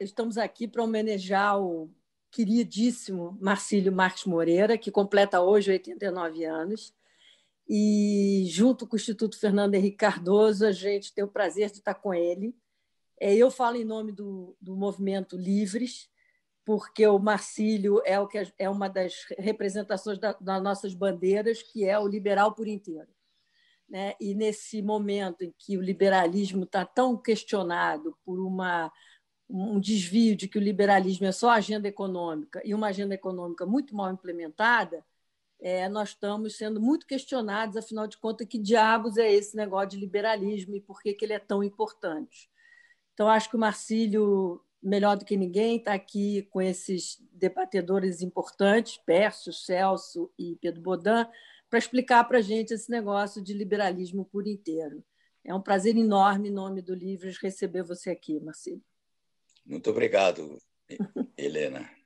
estamos aqui para homenagear o queridíssimo Marcílio Marques Moreira, que completa hoje 89 anos. E, junto com o Instituto Fernando Henrique Cardoso, a gente tem o prazer de estar com ele. É, eu falo em nome do, do movimento Livres, porque o Marcílio é, o que é uma das representações da, das nossas bandeiras, que é o liberal por inteiro. Né? E nesse momento em que o liberalismo está tão questionado por uma um desvio de que o liberalismo é só agenda econômica e uma agenda econômica muito mal implementada, é, nós estamos sendo muito questionados, afinal de contas, que diabos é esse negócio de liberalismo e por que, que ele é tão importante. Então, acho que o Marcílio, melhor do que ninguém, está aqui com esses debatedores importantes, Pércio, Celso e Pedro Bodan, para explicar para a gente esse negócio de liberalismo por inteiro. É um prazer enorme, em nome do Livros, receber você aqui, Marcílio. Muito obrigado, Helena.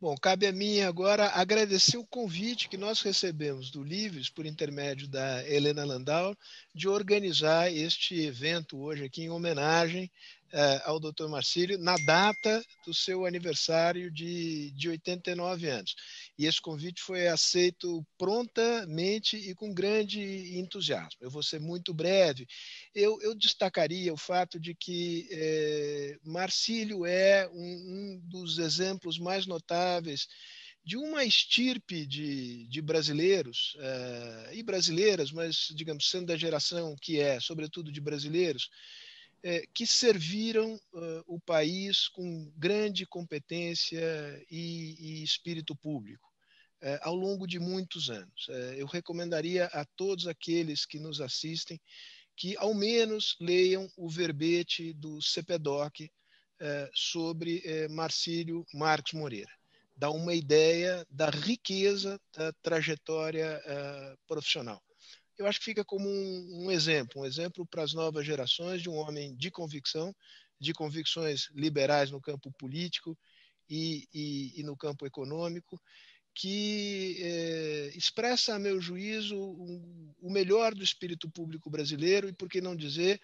Bom, cabe a mim agora agradecer o convite que nós recebemos do Livres, por intermédio da Helena Landau, de organizar este evento hoje aqui em homenagem uh, ao Dr. Marcílio, na data do seu aniversário de, de 89 anos. E esse convite foi aceito prontamente e com grande entusiasmo. Eu vou ser muito breve. Eu, eu destacaria o fato de que é, Marcílio é um, um dos exemplos mais notáveis de uma estirpe de, de brasileiros uh, e brasileiras, mas, digamos, sendo da geração que é, sobretudo de brasileiros, é, que serviram uh, o país com grande competência e, e espírito público é, ao longo de muitos anos. É, eu recomendaria a todos aqueles que nos assistem que, ao menos, leiam o verbete do CEPEDOC sobre Marcílio Marques Moreira. Dá uma ideia da riqueza da trajetória profissional eu acho que fica como um, um exemplo, um exemplo para as novas gerações de um homem de convicção, de convicções liberais no campo político e, e, e no campo econômico, que é, expressa, a meu juízo, um, o melhor do espírito público brasileiro e, por que não dizer,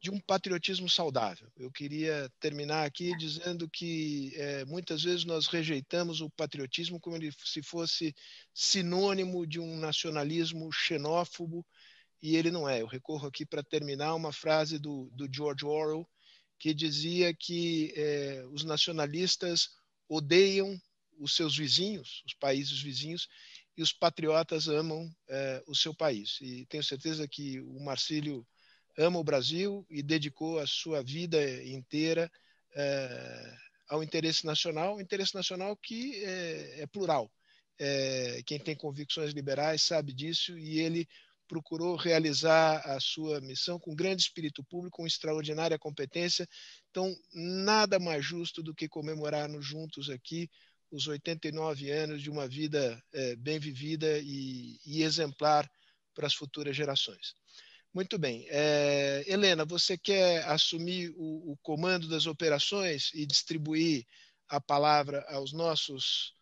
de um patriotismo saudável. Eu queria terminar aqui dizendo que é, muitas vezes nós rejeitamos o patriotismo como se fosse sinônimo de um nacionalismo xenófobo, e ele não é. Eu recorro aqui para terminar uma frase do, do George Orwell, que dizia que é, os nacionalistas odeiam os seus vizinhos, os países vizinhos, e os patriotas amam é, o seu país. E tenho certeza que o Marcílio ama o Brasil e dedicou a sua vida inteira é, ao interesse nacional, o interesse nacional que é, é plural. É, quem tem convicções liberais sabe disso e ele procurou realizar a sua missão com grande espírito público, com extraordinária competência. Então, nada mais justo do que comemorarmos juntos aqui os 89 anos de uma vida é, bem vivida e, e exemplar para as futuras gerações. Muito bem. É, Helena, você quer assumir o, o, comando das operações e distribuir a palavra aos nossos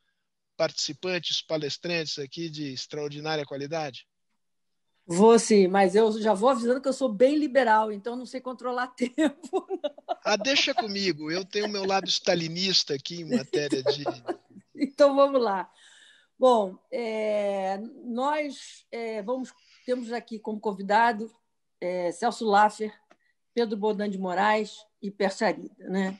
participantes, palestrantes aqui de extraordinária qualidade? Vou sim, mas eu já vou avisando que eu sou bem liberal, então não sei controlar tempo. Ah, deixa comigo, eu tenho o meu lado stalinista aqui em matéria de. então vamos lá. Bom, é, nós é, vamos temos aqui como convidado é, Celso Laffer, Pedro Bodan de Moraes e Persarida. Né?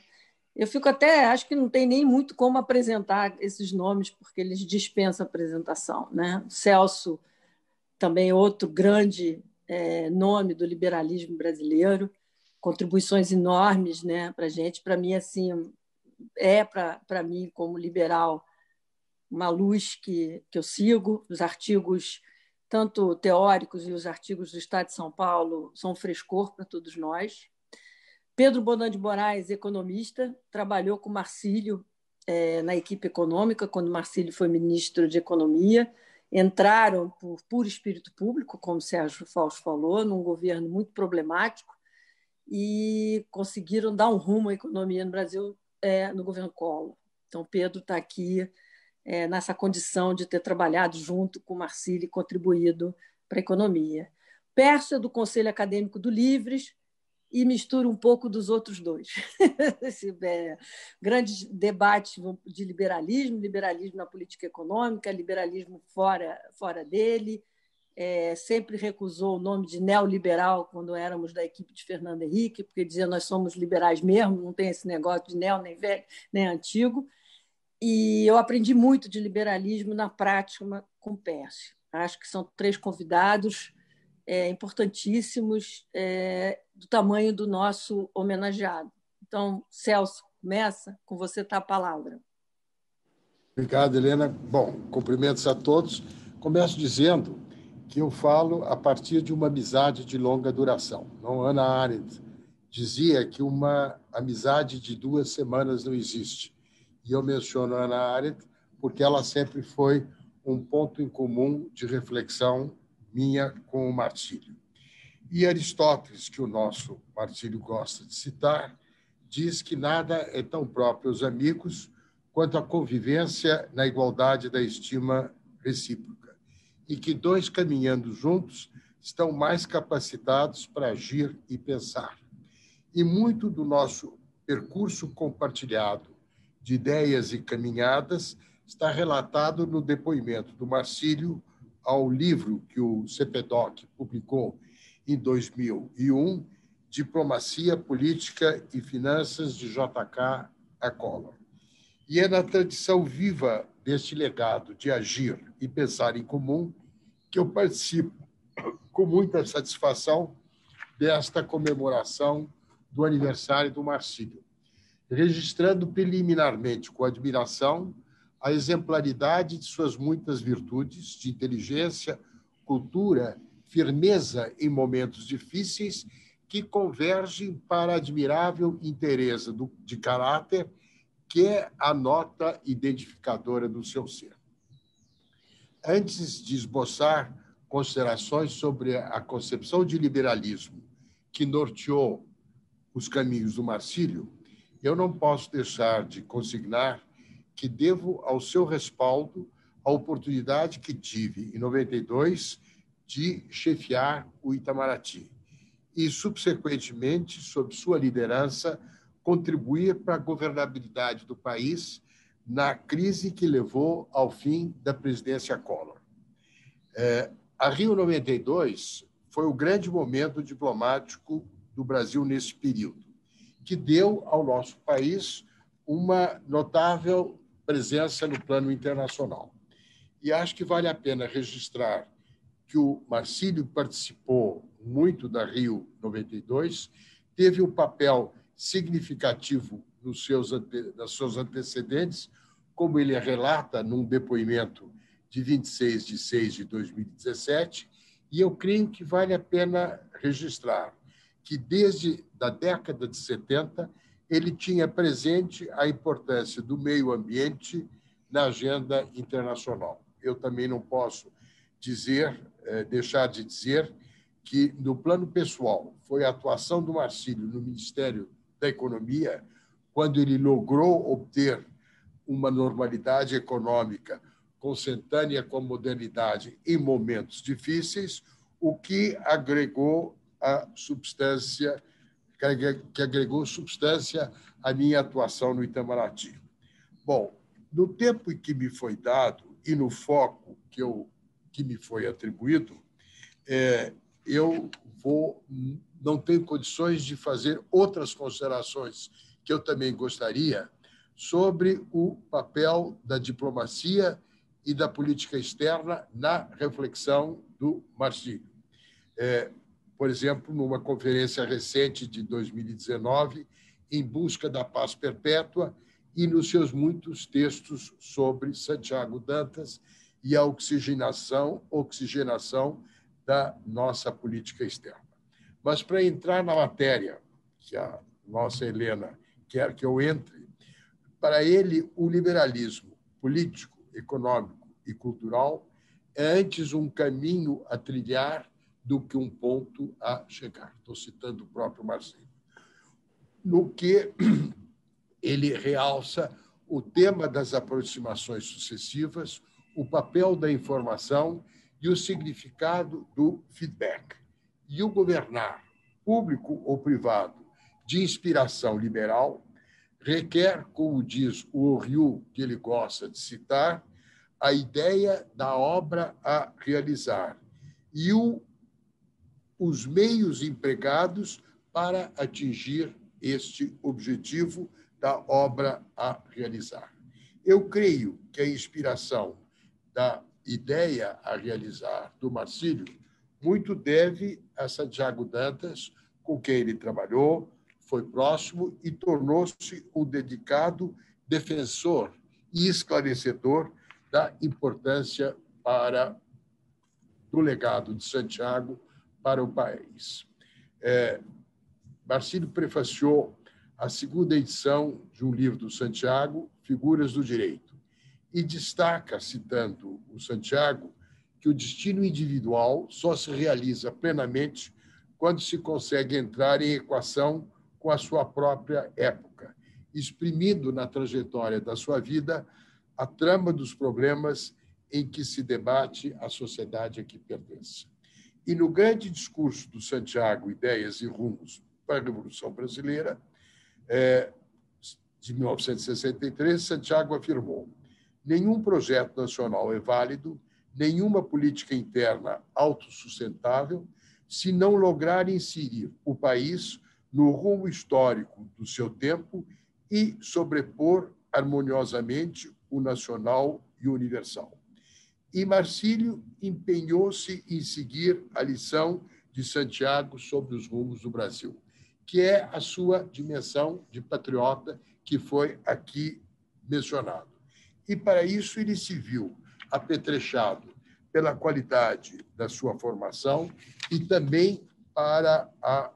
Eu fico até, acho que não tem nem muito como apresentar esses nomes, porque eles dispensam apresentação. Né? Celso, também outro grande é, nome do liberalismo brasileiro, contribuições enormes né, para a gente. Para mim, assim, é para mim, como liberal, uma luz que, que eu sigo, os artigos tanto teóricos e os artigos do Estado de São Paulo são frescor para todos nós. Pedro Bonan de Moraes, economista, trabalhou com Marcílio é, na equipe econômica, quando Marcílio foi ministro de Economia. Entraram por puro espírito público, como Sérgio Fausto falou, num governo muito problemático e conseguiram dar um rumo à economia no Brasil é, no governo Collor. Então, Pedro está aqui é, nessa condição de ter trabalhado junto com Marcílio e contribuído para a economia. Persa, do Conselho Acadêmico do Livres, e mistura um pouco dos outros dois. Esse, é, grandes debates de liberalismo, liberalismo na política econômica, liberalismo fora, fora dele. É, sempre recusou o nome de neoliberal quando éramos da equipe de Fernando Henrique, porque dizia nós somos liberais mesmo, não tem esse negócio de neo, nem velho, nem antigo. E eu aprendi muito de liberalismo na prática com Pércio. Acho que são três convidados é, importantíssimos é, do tamanho do nosso homenageado. Então, Celso, começa, com você está a palavra. Obrigado, Helena. Bom, cumprimentos a todos. Começo dizendo que eu falo a partir de uma amizade de longa duração. Não, Ana Arendt dizia que uma amizade de duas semanas não existe. E eu menciono Ana Arendt porque ela sempre foi um ponto em comum de reflexão minha com o Martírio. E Aristóteles, que o nosso Martírio gosta de citar, diz que nada é tão próprio aos amigos quanto a convivência na igualdade da estima recíproca, e que dois caminhando juntos estão mais capacitados para agir e pensar. E muito do nosso percurso compartilhado de ideias e caminhadas está relatado no depoimento do Marcílio ao livro que o CPDOC publicou em 2001, Diplomacia, Política e Finanças de JK a Collor. E é na tradição viva deste legado de agir e pensar em comum que eu participo com muita satisfação desta comemoração do aniversário do Marcílio, registrando preliminarmente com admiração a exemplaridade de suas muitas virtudes de inteligência, cultura, firmeza em momentos difíceis que convergem para a admirável interesse de caráter que é a nota identificadora do seu ser. Antes de esboçar considerações sobre a concepção de liberalismo que norteou os caminhos do Marcílio, eu não posso deixar de consignar que devo ao seu respaldo a oportunidade que tive, em 92, de chefiar o Itamaraty e, subsequentemente, sob sua liderança, contribuir para a governabilidade do país na crise que levou ao fim da presidência Collor. É, a Rio 92 foi o grande momento diplomático do Brasil nesse período, que deu ao nosso país uma notável presença no plano internacional. E acho que vale a pena registrar que o Marcílio participou muito da Rio 92, teve um papel significativo nos seus, nos seus antecedentes, como ele relata num depoimento de 26 de 6 de 2017, e eu creio que vale a pena registrar que desde a década de 70 ele tinha presente a importância do meio ambiente na agenda internacional. Eu também não posso dizer, eh, deixar de dizer que no plano pessoal foi a atuação do Marcílio no Ministério da Economia quando ele logrou obter uma normalidade econômica consentânea com a modernidade em momentos difíceis, o que agregou a substância que agregou substância à minha atuação no Itamaraty. Bom, no tempo em que me foi dado e no foco que, eu, que me foi atribuído, é, eu vou não tenho condições de fazer outras considerações que eu também gostaria sobre o papel da diplomacia e da política externa na reflexão do Marcílio. É, por exemplo, numa conferência recente de 2019, em busca da paz perpétua, e nos seus muitos textos sobre Santiago Dantas e a oxigenação, oxigenação da nossa política externa. Mas para entrar na matéria que a nossa Helena quer que eu entre, para ele o liberalismo político, econômico e cultural é antes um caminho a trilhar do que um ponto a chegar. Estou citando o próprio Marcelo. No que ele realça o tema das aproximações sucessivas, o papel da informação e o significado do feedback. E o governar público ou privado, de inspiração liberal, requer, como diz o Ryu, que ele gosta de citar, a ideia da obra a realizar e o, os meios empregados para atingir este objetivo da obra a realizar. Eu creio que a inspiração da ideia a realizar do Marcílio muito deve a Santiago Dantas, com quem ele trabalhou, foi próximo e tornou-se um dedicado defensor e esclarecedor da importância para do legado de Santiago para o país. É, prefaciou a segunda edição de um livro do Santiago, Figuras do Direito, e destaca, citando o Santiago, que o destino individual só se realiza plenamente quando se consegue entrar em equação com a sua própria época, exprimindo na trajetória da sua vida a trama dos problemas em que se debate a sociedade a que pertence. E no grande discurso do Santiago, Ideias e Rumos para a Revolução Brasileira, é, de 1963, Santiago afirmou: nenhum projeto nacional é válido, nenhuma política interna autossustentável, se não lograr inserir o país no rumo histórico do seu tempo e sobrepor harmoniosamente o nacional e o universal. E Marcílio empenhou-se em seguir a lição de Santiago sobre os rumos do Brasil, que é a sua dimensão de patriota que foi aqui mencionado. E para isso ele se viu apetrechado pela qualidade da sua formação e também para a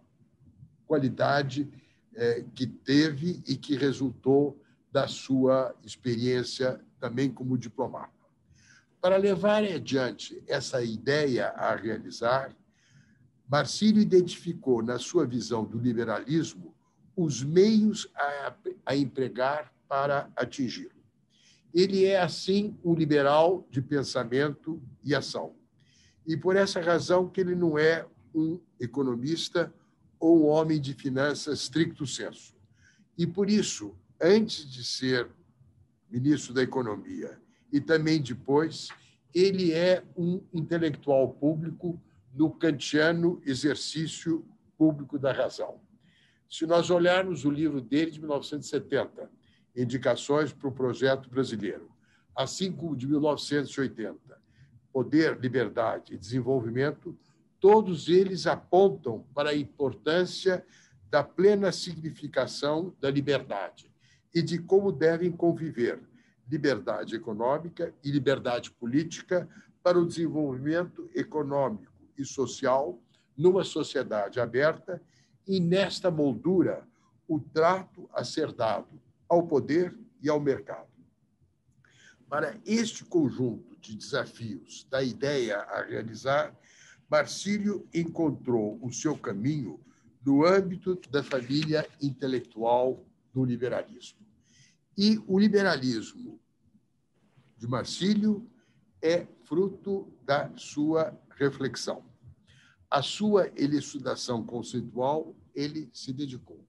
qualidade é, que teve e que resultou da sua experiência também como diplomata. Para levar adiante essa ideia a realizar, Marcílio identificou, na sua visão do liberalismo, os meios a, a empregar para atingi-lo. Ele é, assim, um liberal de pensamento e ação. E por essa razão que ele não é um economista ou um homem de finanças stricto sensu. E por isso, antes de ser ministro da Economia e também depois, ele é um intelectual público no kantiano exercício público da razão. Se nós olharmos o livro dele de 1970, Indicações para o Projeto Brasileiro, assim como de 1980, Poder, Liberdade e Desenvolvimento, todos eles apontam para a importância da plena significação da liberdade e de como devem conviver liberdade econômica e liberdade política para o desenvolvimento econômico e social numa sociedade aberta e, nesta moldura, o trato a ser dado ao poder e ao mercado. Para este conjunto de desafios da ideia a realizar, Marcílio encontrou o seu caminho no âmbito da família intelectual do liberalismo. E o liberalismo de Marcílio é fruto da sua reflexão. A sua elucidação conceitual ele se dedicou.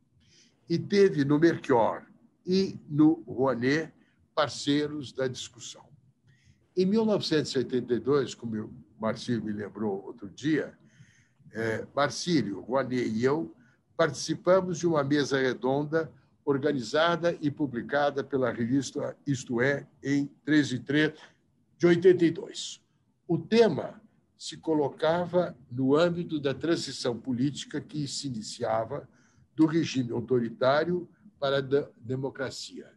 E teve no Melchior e no Rouanet parceiros da discussão. Em 1982, como o Marcílio me lembrou outro dia, é, Marcílio, Rouanet e eu participamos de uma mesa redonda organizada e publicada pela revista Isto É, em 13 de 3 de 82. O tema se colocava no âmbito da transição política que se iniciava do regime autoritário para a democracia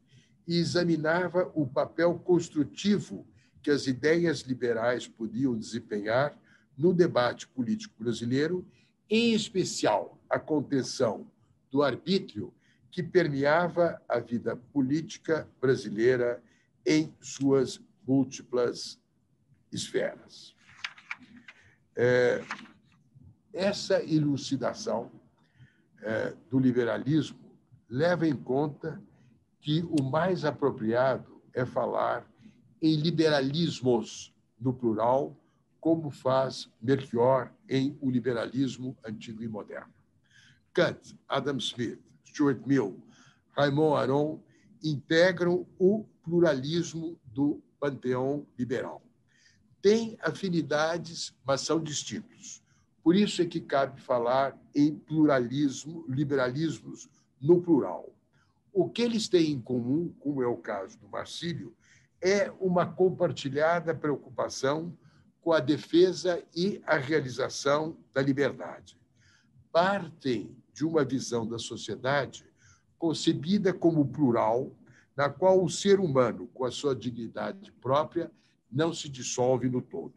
e examinava o papel construtivo que as ideias liberais podiam desempenhar no debate político brasileiro, em especial a contenção do arbítrio que permeava a vida política brasileira em suas múltiplas esferas. É, essa elucidação é, do liberalismo leva em conta que o mais apropriado é falar em liberalismos, no plural, como faz Melchior em O Liberalismo Antigo e Moderno. Kant, Adam Smith, Stuart Mill, Raymond Aron integram o pluralismo do panteão liberal. Têm afinidades, mas são distintos. Por isso é que cabe falar em pluralismo, liberalismos no plural. O que eles têm em comum, como é o caso do Marcílio, é uma compartilhada preocupação com a defesa e a realização da liberdade. Partem de uma visão da sociedade concebida como plural, na qual o ser humano, com a sua dignidade própria, não se dissolve no todo.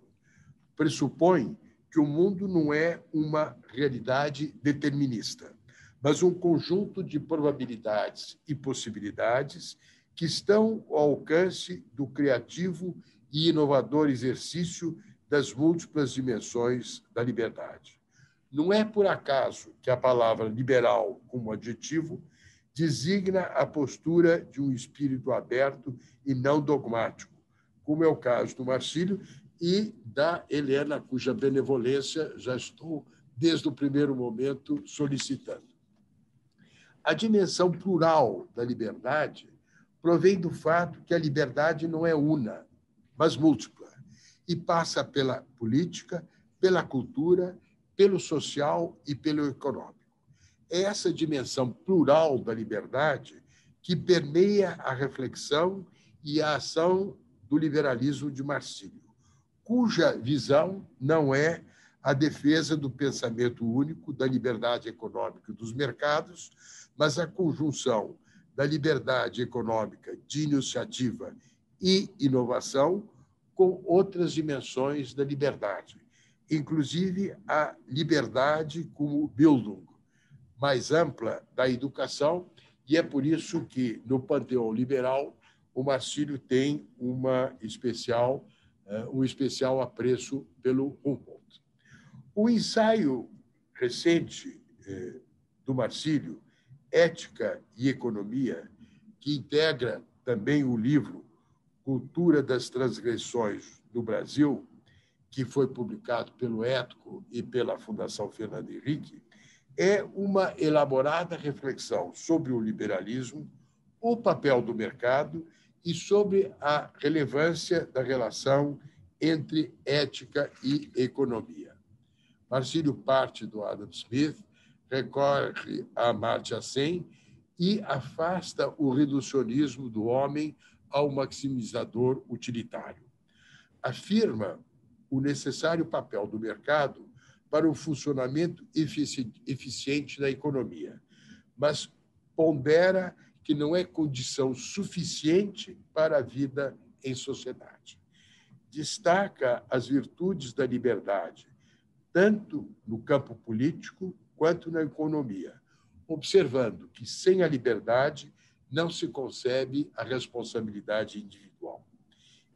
Pressupõe que o mundo não é uma realidade determinista, mas um conjunto de probabilidades e possibilidades que estão ao alcance do criativo e inovador exercício das múltiplas dimensões da liberdade. Não é por acaso que a palavra liberal, como adjetivo, designa a postura de um espírito aberto e não dogmático, como é o caso do Marcílio e da Helena, cuja benevolência já estou, desde o primeiro momento, solicitando. A dimensão plural da liberdade provém do fato que a liberdade não é una, mas múltipla, e passa pela política, pela cultura, pelo social e pelo econômico. É essa dimensão plural da liberdade que permeia a reflexão e a ação do liberalismo de Marcílio, cuja visão não é a defesa do pensamento único, da liberdade econômica dos mercados, mas a conjunção da liberdade econômica de iniciativa e inovação com outras dimensões da liberdade, inclusive a liberdade como Bildung, mais ampla da educação, e é por isso que no panteão liberal o Marcílio tem uma especial eh, um especial apreço pelo Humboldt. O ensaio recente eh, do Marcílio, Ética e Economia, que integra também o livro Cultura das Transgressões no Brasil, que foi publicado pelo Ético e pela Fundação Fernando Henrique, é uma elaborada reflexão sobre o liberalismo, o papel do mercado e sobre a relevância da relação entre ética e economia. Marcílio parte do Adam Smith, recorre a Amartya Sen e afasta o reducionismo do homem ao maximizador utilitário. Afirma o necessário papel do mercado para o funcionamento eficiente da economia, mas pondera que não é condição suficiente para a vida em sociedade. Destaca as virtudes da liberdade, tanto no campo político quanto na economia, observando que sem a liberdade não se concebe a responsabilidade individual.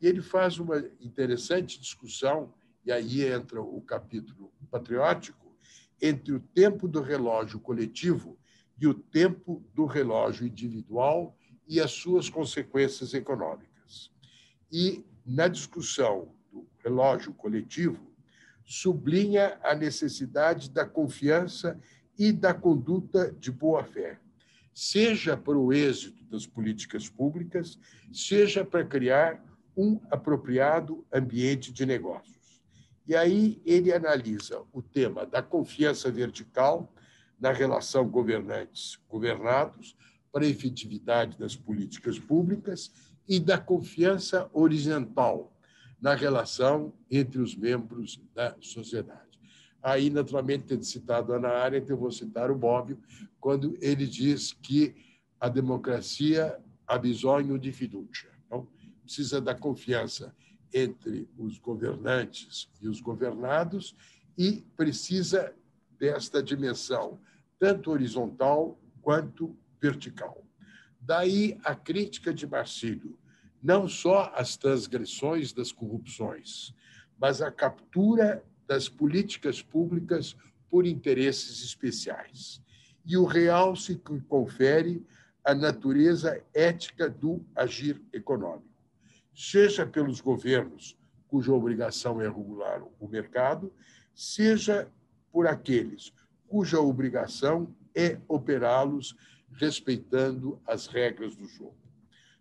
Ele faz uma interessante discussão, e aí entra o capítulo patriótico, entre o tempo do relógio coletivo e o tempo do relógio individual e as suas consequências econômicas. E, na discussão do relógio coletivo, sublinha a necessidade da confiança e da conduta de boa-fé, seja para o êxito das políticas públicas, seja para criar um apropriado ambiente de negócios. E aí ele analisa o tema da confiança vertical na relação governantes-governados para a efetividade das políticas públicas e da confiança horizontal na relação entre os membros da sociedade. Aí, naturalmente, tendo citado a Ana Arendt, eu vou citar o Bobbio, quando ele diz que a democracia ha bisogno de fiducia. Precisa da confiança entre os governantes e os governados e precisa desta dimensão, tanto horizontal quanto vertical. Daí a crítica de Marcílio, não só às transgressões das corrupções, mas à captura das políticas públicas por interesses especiais. E o real se confere a natureza ética do agir econômico, seja pelos governos, cuja obrigação é regular o mercado, seja por aqueles cuja obrigação é operá-los respeitando as regras do jogo.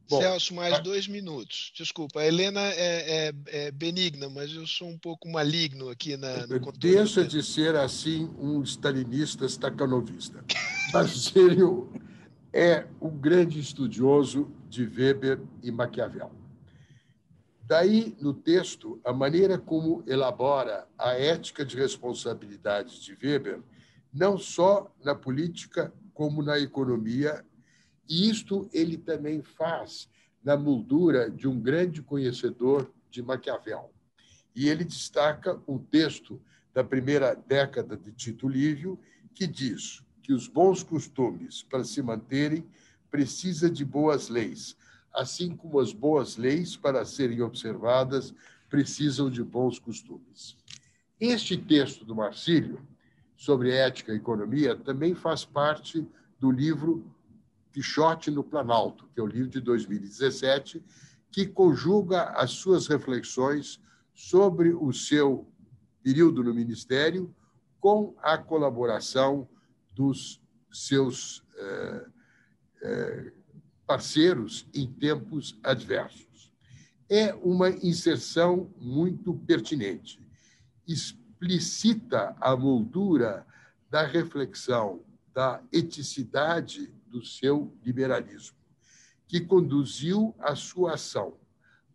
Bom, Celso, mais dois minutos. Desculpa, a Helena é, é, é, benigna, mas eu sou um pouco maligno aqui na, no Deixa de ser assim um stalinista staccanovista. Basílio é um grande estudioso de Weber e Maquiavel. Daí, no texto, a maneira como elabora a ética de responsabilidade de Weber, não só na política, como na economia e isto ele também faz na moldura de um grande conhecedor de Maquiavel. E ele destaca um texto da primeira década de Tito Livio que diz que os bons costumes, para se manterem, precisa de boas leis, assim como as boas leis, para serem observadas, precisam de bons costumes. Este texto do Marcílio, sobre ética e economia, também faz parte do livro Quixote no Planalto, que é o livro de 2017, que conjuga as suas reflexões sobre o seu período no ministério com a colaboração dos seus eh, eh, parceiros em tempos adversos. É uma inserção muito pertinente. Explicita a moldura da reflexão da eticidade do seu liberalismo, que conduziu a sua ação,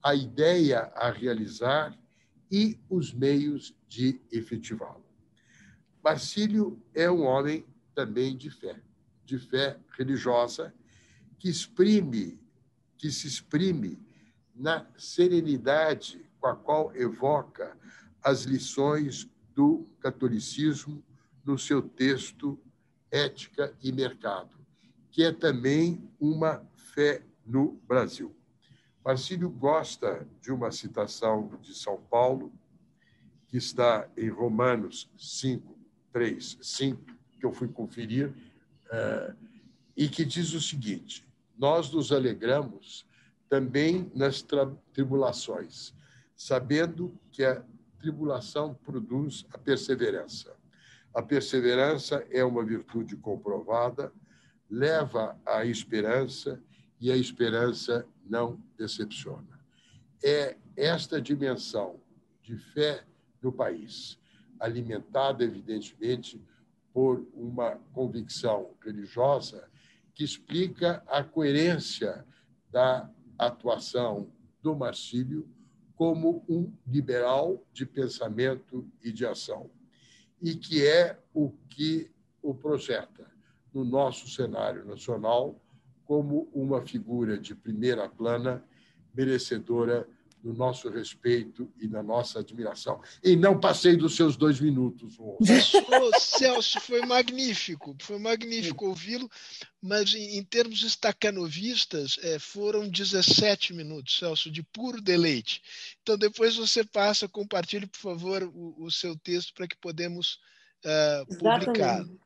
a ideia a realizar e os meios de efetivá-lo. Marcílio é um homem também de fé, de fé religiosa, que exprime, que se exprime na serenidade com a qual evoca as lições do catolicismo no seu texto Ética e Mercado, que é também uma fé no Brasil. Marcílio gosta de uma citação de São Paulo, que está em Romanos 5, 3, 5, que eu fui conferir, eh, e que diz o seguinte: Nós nos alegramos também nas tribulações, sabendo que a tribulação produz a perseverança. A perseverança é uma virtude comprovada, leva à esperança e a esperança não decepciona. É esta dimensão de fé no país, alimentada, evidentemente, por uma convicção religiosa, que explica a coerência da atuação do Marcílio como um liberal de pensamento e de ação, e que é o que o projeta no nosso cenário nacional como uma figura de primeira plana, merecedora do nosso respeito e da nossa admiração. E não passei dos seus dois minutos. Oh, Celso, foi magnífico, foi magnífico ouvi-lo, mas em, em, termos estacanovistas, é, foram 17 minutos, Celso, de puro deleite. Então, depois você passa, compartilhe, por favor, o, o seu texto para que podemos uh, publicá-lo.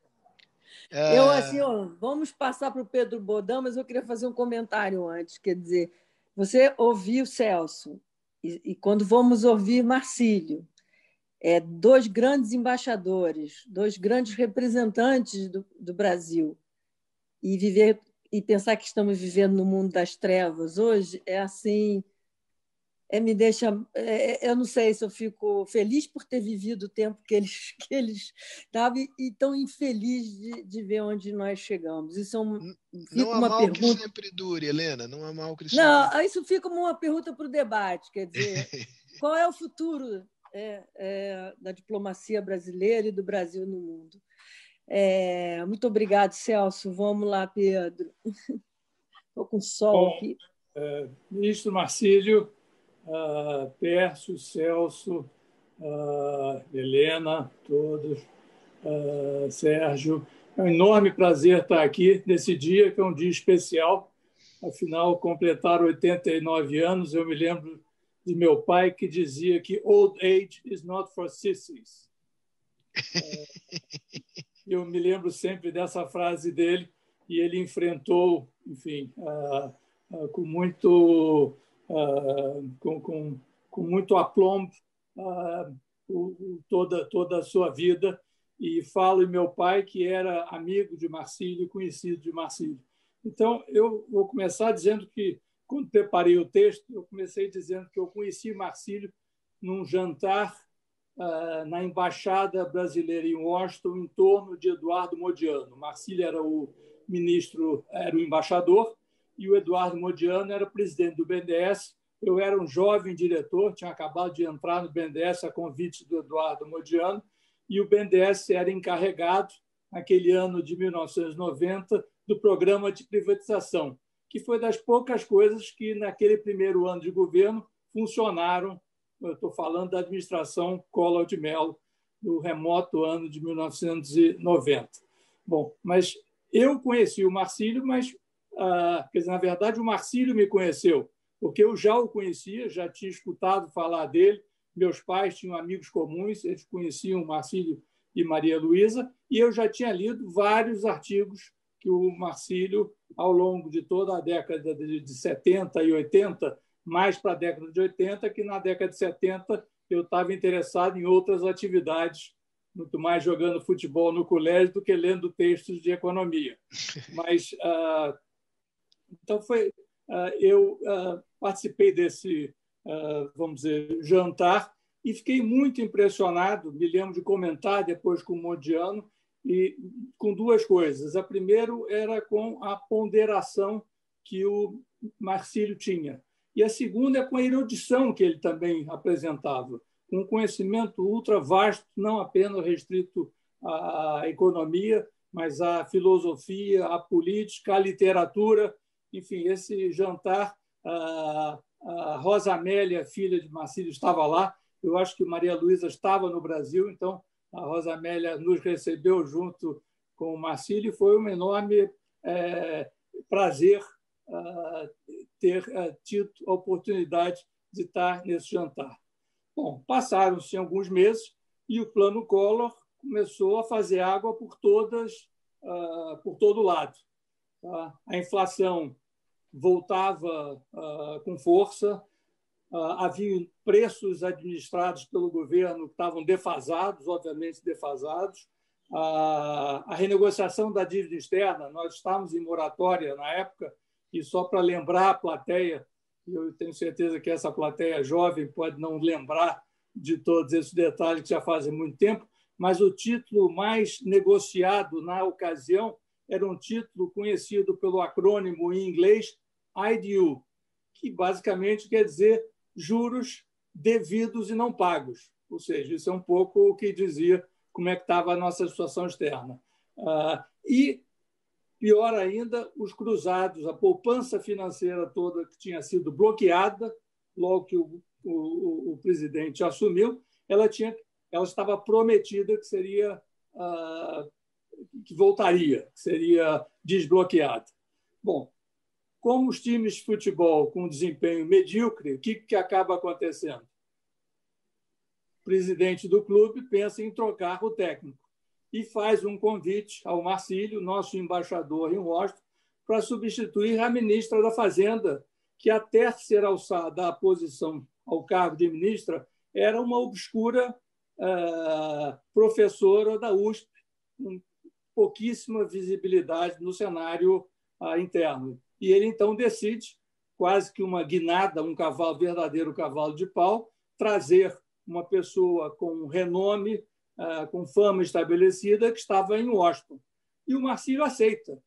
É... Eu, assim, ó, vamos passar para o Pedro Bodão, mas eu queria fazer um comentário antes. Quer dizer, você ouviu Celso, e, e quando vamos ouvir Marcílio, é, dois grandes embaixadores, dois grandes representantes do, do Brasil, e viver e pensar que estamos vivendo no mundo das trevas hoje é assim é, me deixa. É, é, eu não sei se eu fico feliz por ter vivido o tempo que eles que eles estavam e, tão infeliz de, de ver onde nós chegamos. Isso é um, não há uma mal pergunta... que sempre dure, Helena. Não há mal que sempre Não, isso fica uma pergunta para o debate. Quer dizer, qual é o futuro é, é, da diplomacia brasileira e do Brasil no mundo? É, muito obrigado, Celso. Vamos lá, Pedro. Estou com sol Bom, aqui. É, ministro Marcílio, uh, Pércio, Celso, uh, Helena, todos, uh, Sérgio. É um enorme prazer estar aqui nesse dia, que é um dia especial. Afinal, completar 89 anos, eu me lembro de meu pai que dizia que old age is not for sissies. eu me lembro sempre dessa frase dele e ele enfrentou, enfim, com muito com, com, com, muito aplombo o, toda, toda a sua vida e falo em meu pai, que era amigo de Marcílio, conhecido de Marcílio. Então, eu vou começar dizendo que, quando preparei o texto, eu comecei dizendo que eu conheci Marcílio num jantar uh, na Embaixada Brasileira em Washington, em torno de Eduardo Modiano. Marcílio era o ministro, era o embaixador, e o Eduardo Modiano era presidente do BNDES. Eu era um jovem diretor, tinha acabado de entrar no BNDES a convite do Eduardo Modiano, e o BNDES era encarregado, naquele ano de 1990, do programa de privatização, que foi das poucas coisas que, naquele primeiro ano de governo, funcionaram. Eu estou falando da administração Collor de Mello, do remoto ano de 1990. Bom, mas eu conheci o Marcílio, mas, ah, quer dizer, na verdade, o Marcílio me conheceu, porque eu já o conhecia, já tinha escutado falar dele, meus pais tinham amigos comuns, eles conheciam Marcílio e Maria Luísa, e eu já tinha lido vários artigos que o Marcílio, ao longo de toda a década de 70 e 80, mais para a década de 80, que na década de 70 eu estava interessado em outras atividades, muito mais jogando futebol no colégio do que lendo textos de economia. Mas, ah, então, foi, ah, eu ah, participei desse ah, vamos dizer, jantar, e fiquei muito impressionado, me lembro de comentar depois com o Modiano, e com duas coisas. A primeira era com a ponderação que o Marcílio tinha. E a segunda é com a erudição que ele também apresentava, um conhecimento ultra vasto, não apenas restrito à economia, mas à filosofia, à política, à literatura. Enfim, esse jantar a Rosa Amélia, filha de Marcílio, estava lá. Eu acho que Maria Luísa estava no Brasil, então a Rosa Amélia nos recebeu junto com o Marcílio e foi um enorme é, prazer uh, ter uh, tido a oportunidade de estar nesse jantar. Bom, passaram-se alguns meses e o Plano Collor começou a fazer água por todas, por todo lado. Tá? A inflação voltava uh, com força, uh, havia preços administrados pelo governo que estavam defasados, obviamente defasados. Uh, a renegociação da dívida externa, nós estávamos em moratória na época, e só para lembrar a plateia, eu tenho certeza que essa plateia jovem pode não lembrar de todos esses detalhes que já fazem muito tempo, mas o título mais negociado na ocasião era um título conhecido pelo acrônimo em inglês IDU, que basicamente quer dizer juros devidos e não pagos. Ou seja, isso é um pouco o que dizia como é que estava a nossa situação externa. Ah, e, pior ainda, os cruzados, a poupança financeira toda que tinha sido bloqueada logo que o, o, o presidente assumiu, ela, tinha, ela estava prometida que seria ah, que voltaria, que seria desbloqueada. Bom, como os times de futebol com desempenho medíocre, o que, que acaba acontecendo? O presidente do clube pensa em trocar o técnico e faz um convite ao Marcílio, nosso embaixador em Washington, para substituir a ministra da Fazenda, que até ser alçada à posição ao cargo de ministra era uma obscura uh, professora da USP, com pouquíssima visibilidade no cenário uh, interno. E ele então decide, quase que uma guinada, um cavalo verdadeiro cavalo de pau, trazer uma pessoa com renome, ah, com fama estabelecida, que estava em Washington. E o Marcílio aceita,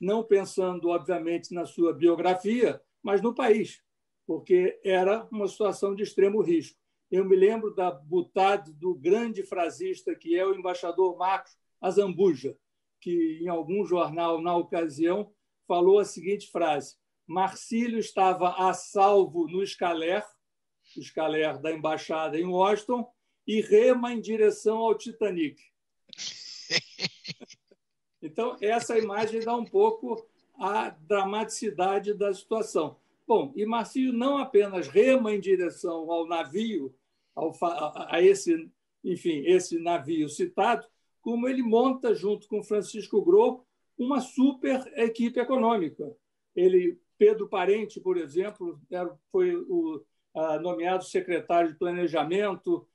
não pensando, obviamente, na sua biografia, mas no país, porque era uma situação de extremo risco. Eu me lembro da butade do grande frasista que é o embaixador Marcos Azambuja, que em algum jornal, na ocasião, falou a seguinte frase: Marcílio estava a salvo no Escaler, o Escaler da embaixada em Washington, e rema em direção ao Titanic. Então, essa imagem dá um pouco a dramaticidade da situação. Bom, e Marcílio não apenas rema em direção ao navio, ao, a, a esse, enfim, esse navio citado, como ele monta junto com Francisco Gros uma super equipe econômica. Ele, Pedro Parente, por exemplo, foi o nomeado secretário de Planejamento,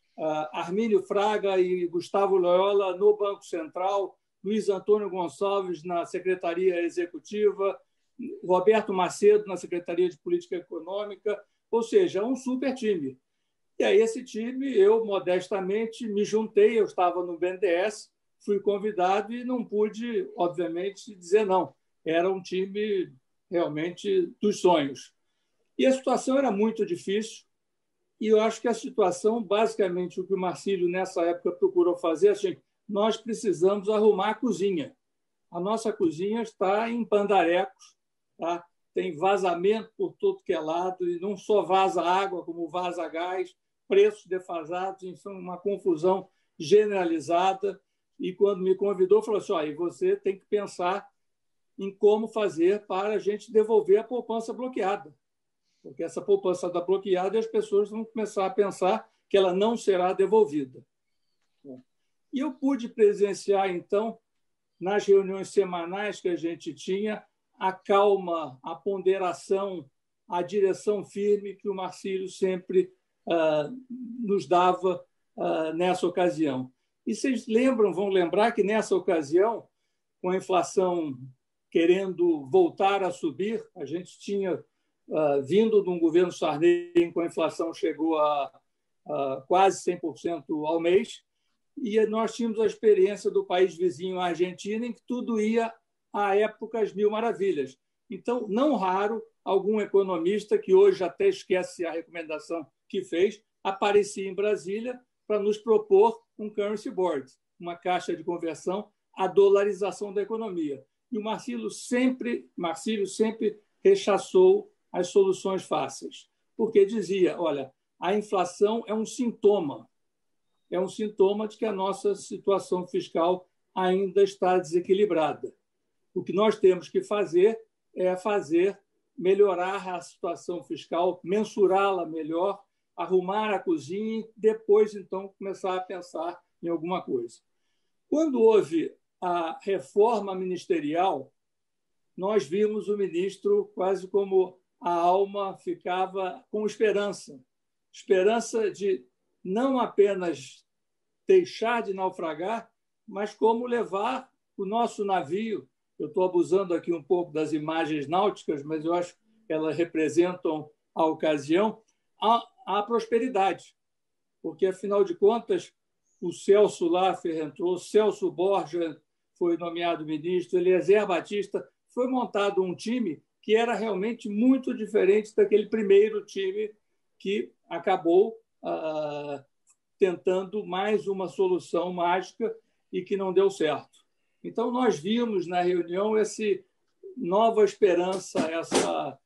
Armínio Fraga e Gustavo Loyola no Banco Central, Luiz Antônio Gonçalves na Secretaria Executiva, Roberto Macedo na Secretaria de Política Econômica, ou seja, um super time. E aí, esse time, eu modestamente me juntei, eu estava no BNDES, fui convidado e não pude, obviamente, dizer não. Era um time realmente dos sonhos. E a situação era muito difícil, e eu acho que a situação, basicamente, o que o Marcílio, nessa época, procurou fazer, assim, nós precisamos arrumar a cozinha. A nossa cozinha está em pandarecos, tá? tem vazamento por todo que é lado, e não só vaza água, como vaza gás, preços defasados, enfim, uma confusão generalizada. E quando me convidou, falou assim: oh, você tem que pensar em como fazer para a gente devolver a poupança bloqueada. Porque essa poupança está bloqueada as pessoas vão começar a pensar que ela não será devolvida. E eu pude presenciar, então, nas reuniões semanais que a gente tinha, a calma, a ponderação, a direção firme que o Marcílio sempre uh, nos dava uh, nessa ocasião. E vocês lembram, vão lembrar que nessa ocasião, com a inflação querendo voltar a subir, a gente tinha uh, vindo de um governo Sarney, com a inflação chegou a, a quase 100% ao mês, e nós tínhamos a experiência do país vizinho, a Argentina, em que tudo ia a épocas mil maravilhas. Então, não raro, algum economista que hoje até esquece a recomendação que fez, aparecia em Brasília para nos propor um currency board, uma caixa de conversão à dolarização da economia. E o Marcílio sempre, Marcílio sempre rechaçou as soluções fáceis, porque dizia, olha, a inflação é um sintoma, é um sintoma de que a nossa situação fiscal ainda está desequilibrada. O que nós temos que fazer é fazer melhorar a situação fiscal, mensurá-la melhor, arrumar a cozinha e depois então começar a pensar em alguma coisa. Quando houve a reforma ministerial, nós vimos o ministro quase como a alma ficava com esperança esperança de não apenas deixar de naufragar, mas como levar o nosso navio eu estou abusando aqui um pouco das imagens náuticas, mas eu acho que elas representam a ocasião, a prosperidade. Porque, afinal de contas, o Celso Laffer entrou, Celso Borja foi nomeado ministro, Eliezer Batista, foi montado um time que era realmente muito diferente daquele primeiro time que acabou ah, tentando mais uma solução mágica e que não deu certo. Então, nós vimos na reunião esse nova esperança, essa,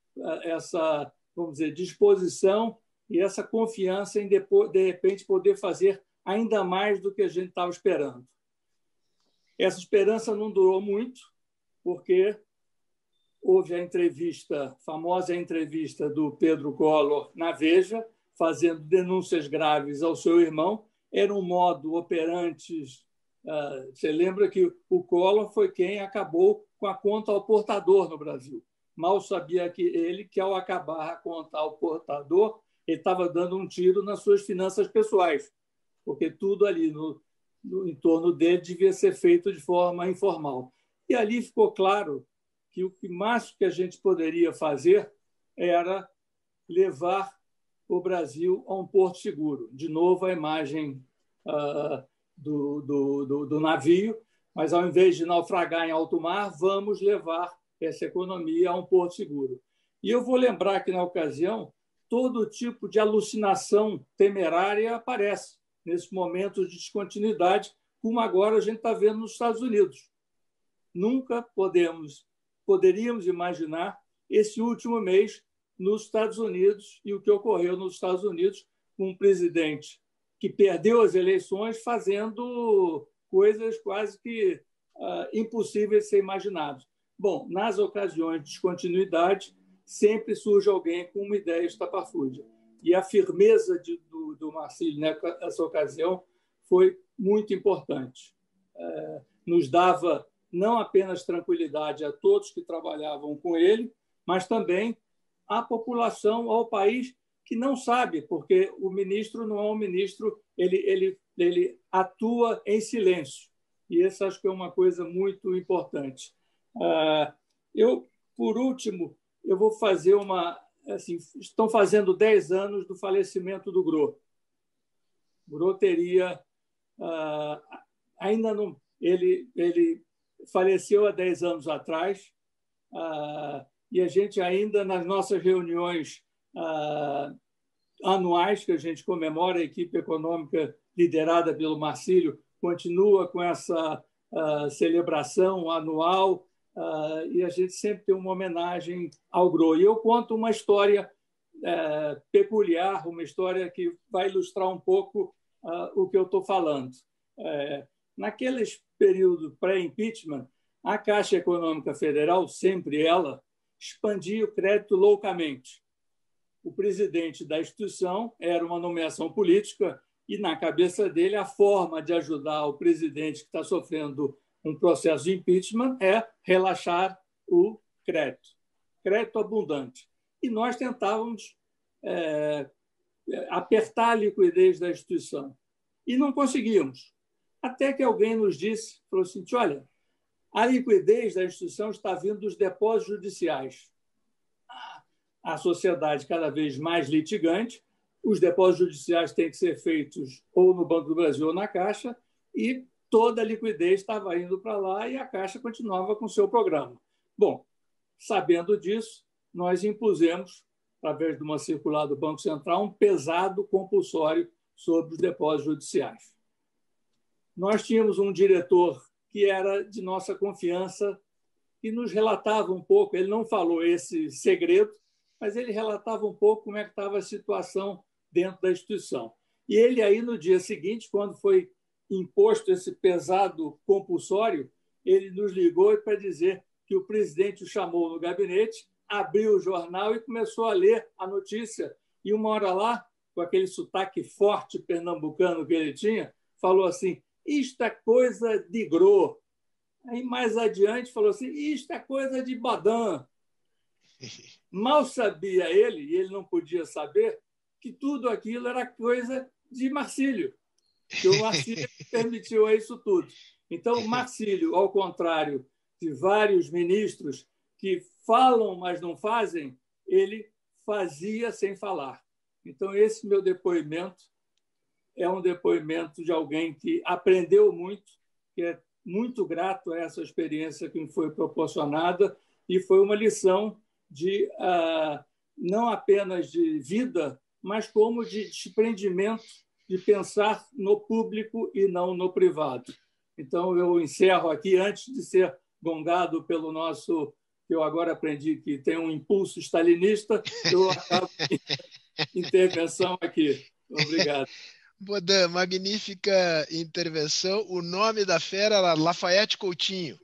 essa vamos dizer, disposição e essa confiança em, depois, de repente, poder fazer ainda mais do que a gente estava esperando. Essa esperança não durou muito, porque houve a entrevista, famosa entrevista do Pedro Collor na Veja, fazendo denúncias graves ao seu irmão. Era um modo operantes ah, você lembra que o Collor foi quem acabou com a conta ao portador no Brasil. Mal sabia que ele que, ao acabar a conta ao portador, ele estava dando um tiro nas suas finanças pessoais, porque tudo ali no, no entorno dele devia ser feito de forma informal. E ali ficou claro que o que mais que a gente poderia fazer era levar o Brasil a um porto seguro. De novo, a imagem uh, do, do, do, do navio, mas ao invés de naufragar em alto mar, vamos levar essa economia a um porto seguro. E eu vou lembrar que, na ocasião, todo tipo de alucinação temerária aparece nesses momentos de descontinuidade, como agora a gente está vendo nos Estados Unidos. Nunca podemos, poderíamos imaginar esse último mês nos Estados Unidos e o que ocorreu nos Estados Unidos com um presidente que perdeu as eleições fazendo coisas quase que uh, impossíveis de ser imaginadas. Bom, nas ocasiões de descontinuidade, sempre surge alguém com uma ideia estapafúrdia. E a firmeza de, do, do Marcílio nessa ocasião foi muito importante. É, nos dava não apenas tranquilidade a todos que trabalhavam com ele, mas também à população, ao país que não sabe, porque o ministro não é um ministro ele, ele, ele atua em silêncio. E isso acho que é uma coisa muito importante. Ah, eu, por último, eu vou fazer uma. Assim, estão fazendo 10 anos do falecimento do Gro. Gro teria. Ah, ainda não. Ele, ele faleceu há 10 anos atrás, ah, e a gente ainda, nas nossas reuniões anuais que a gente comemora, a equipe econômica liderada pelo Marcílio continua com essa celebração anual uh, e a gente sempre tem uma homenagem ao Gro. E eu conto uma história uh, peculiar, uma história que vai ilustrar um pouco uh, o que eu estou falando. Uh, naqueles períodos pré-impeachment, a Caixa Econômica Federal, sempre ela, expandia o crédito loucamente. O presidente da instituição era uma nomeação política e, na cabeça dele, a forma de ajudar o presidente que está sofrendo um processo de impeachment é relaxar o crédito, crédito abundante. E nós tentávamos é, apertar a liquidez da instituição. E não conseguimos. Até que alguém nos disse, falou assim, olha, a liquidez da instituição está vindo dos depósitos judiciais. A sociedade cada vez mais litigante, os depósitos judiciais têm que ser feitos ou no Banco do Brasil ou na Caixa, e toda a liquidez estava indo para lá e a Caixa continuava com seu programa. Bom, sabendo disso, nós impusemos, através de uma circular do Banco Central, um pesado compulsório sobre os depósitos judiciais. Nós tínhamos um diretor que era de nossa confiança e nos relatava um pouco, ele não falou esse segredo, mas ele relatava um pouco como é que estava a situação dentro da instituição. E ele aí, no dia seguinte, quando foi imposto esse pesado compulsório, ele nos ligou para dizer que o presidente o chamou no gabinete, abriu o jornal e começou a ler a notícia. E uma hora lá, com aquele sotaque forte pernambucano que ele tinha, falou assim: Isto é coisa de Gro. Aí mais adiante falou assim: Isto é coisa de Badan. Mal sabia ele, e ele não podia saber, que tudo aquilo era coisa de Marcílio que o Marcílio permitiu isso tudo. Então, Marcílio, ao contrário de vários ministros que falam, mas não fazem, ele fazia sem falar. Então, esse meu depoimento é um depoimento de alguém que aprendeu muito, que é muito grato a essa experiência que me foi proporcionada e foi uma lição de uh, não apenas de vida, mas como de desprendimento de pensar no público e não no privado. Então, eu encerro aqui, antes de ser gongado pelo nosso, que eu agora aprendi que tem um impulso stalinista, eu acabo intervenção aqui. Obrigado. Bodan, magnífica intervenção. O nome da fera era Lafayette Coutinho.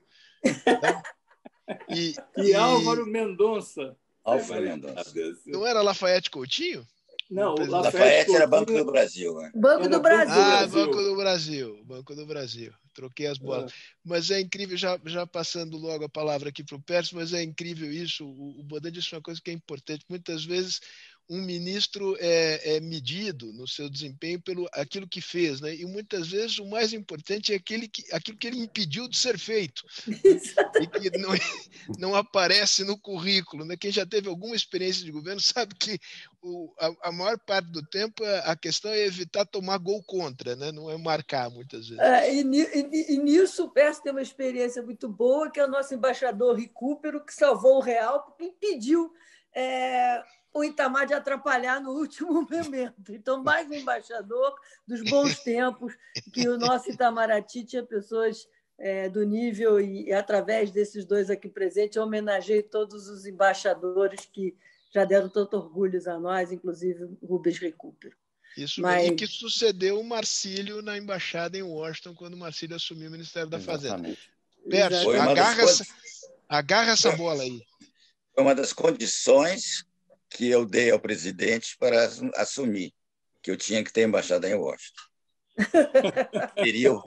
E, e, e Álvaro Mendonça. Álvaro Mendonça. Não era Lafayette Coutinho? Não, o Lafayette, Lafayette era Banco do Brasil. Né? Banco do Brasil. Ah, Banco do Brasil. Banco do Brasil. Troquei as bolas. É. Mas é incrível, já, já passando logo a palavra aqui para o Pérez, mas é incrível isso. O, o Bodan disse uma coisa que é importante. Muitas vezes um ministro é, é, medido no seu desempenho pelo aquilo que fez, né? E muitas vezes o mais importante é aquele que, aquilo que ele impediu de ser feito e que não, não aparece no currículo, né? Quem já teve alguma experiência de governo sabe que o, a, a, maior parte do tempo a questão é evitar tomar gol contra, né? Não é marcar muitas vezes. É, e, e, e, nisso o Pérez tem uma experiência muito boa, que é o nosso embaixador Recupero, que salvou o Real porque impediu é, o Itamar de atrapalhar no último momento. Então, mais um embaixador dos bons tempos, que o nosso Itamaraty tinha pessoas é, do nível, e, e, através desses dois aqui presentes, eu homenageei todos os embaixadores que já deram tanto orgulho a nós, inclusive Rubens Recupero. Isso Mas... e que sucedeu o Marcílio na embaixada em Washington, quando o Marcílio assumiu o Ministério da Exatamente. Fazenda. Perso, agarra, essa, agarra essa bola aí. Foi uma das condições que eu dei ao presidente para assumir que eu tinha que ter embaixada em Washington. Queria o,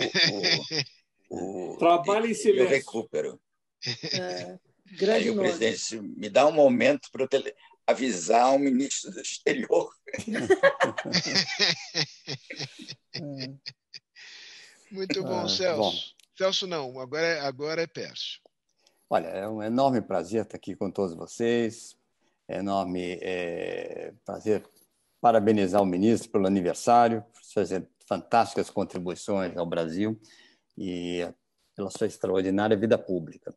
o, o trabalho em silêncio. recupero. É, grande Aí o presidente disse, me dá um momento para eu avisar o ministro do exterior. Muito bom, ah, Celso. Bom. Celso não, agora é, agora é Pércio. Olha, é um enorme prazer estar aqui com todos vocês. É enorme é, prazer parabenizar o ministro pelo aniversário, suas fantásticas contribuições ao Brasil e pela sua extraordinária vida pública.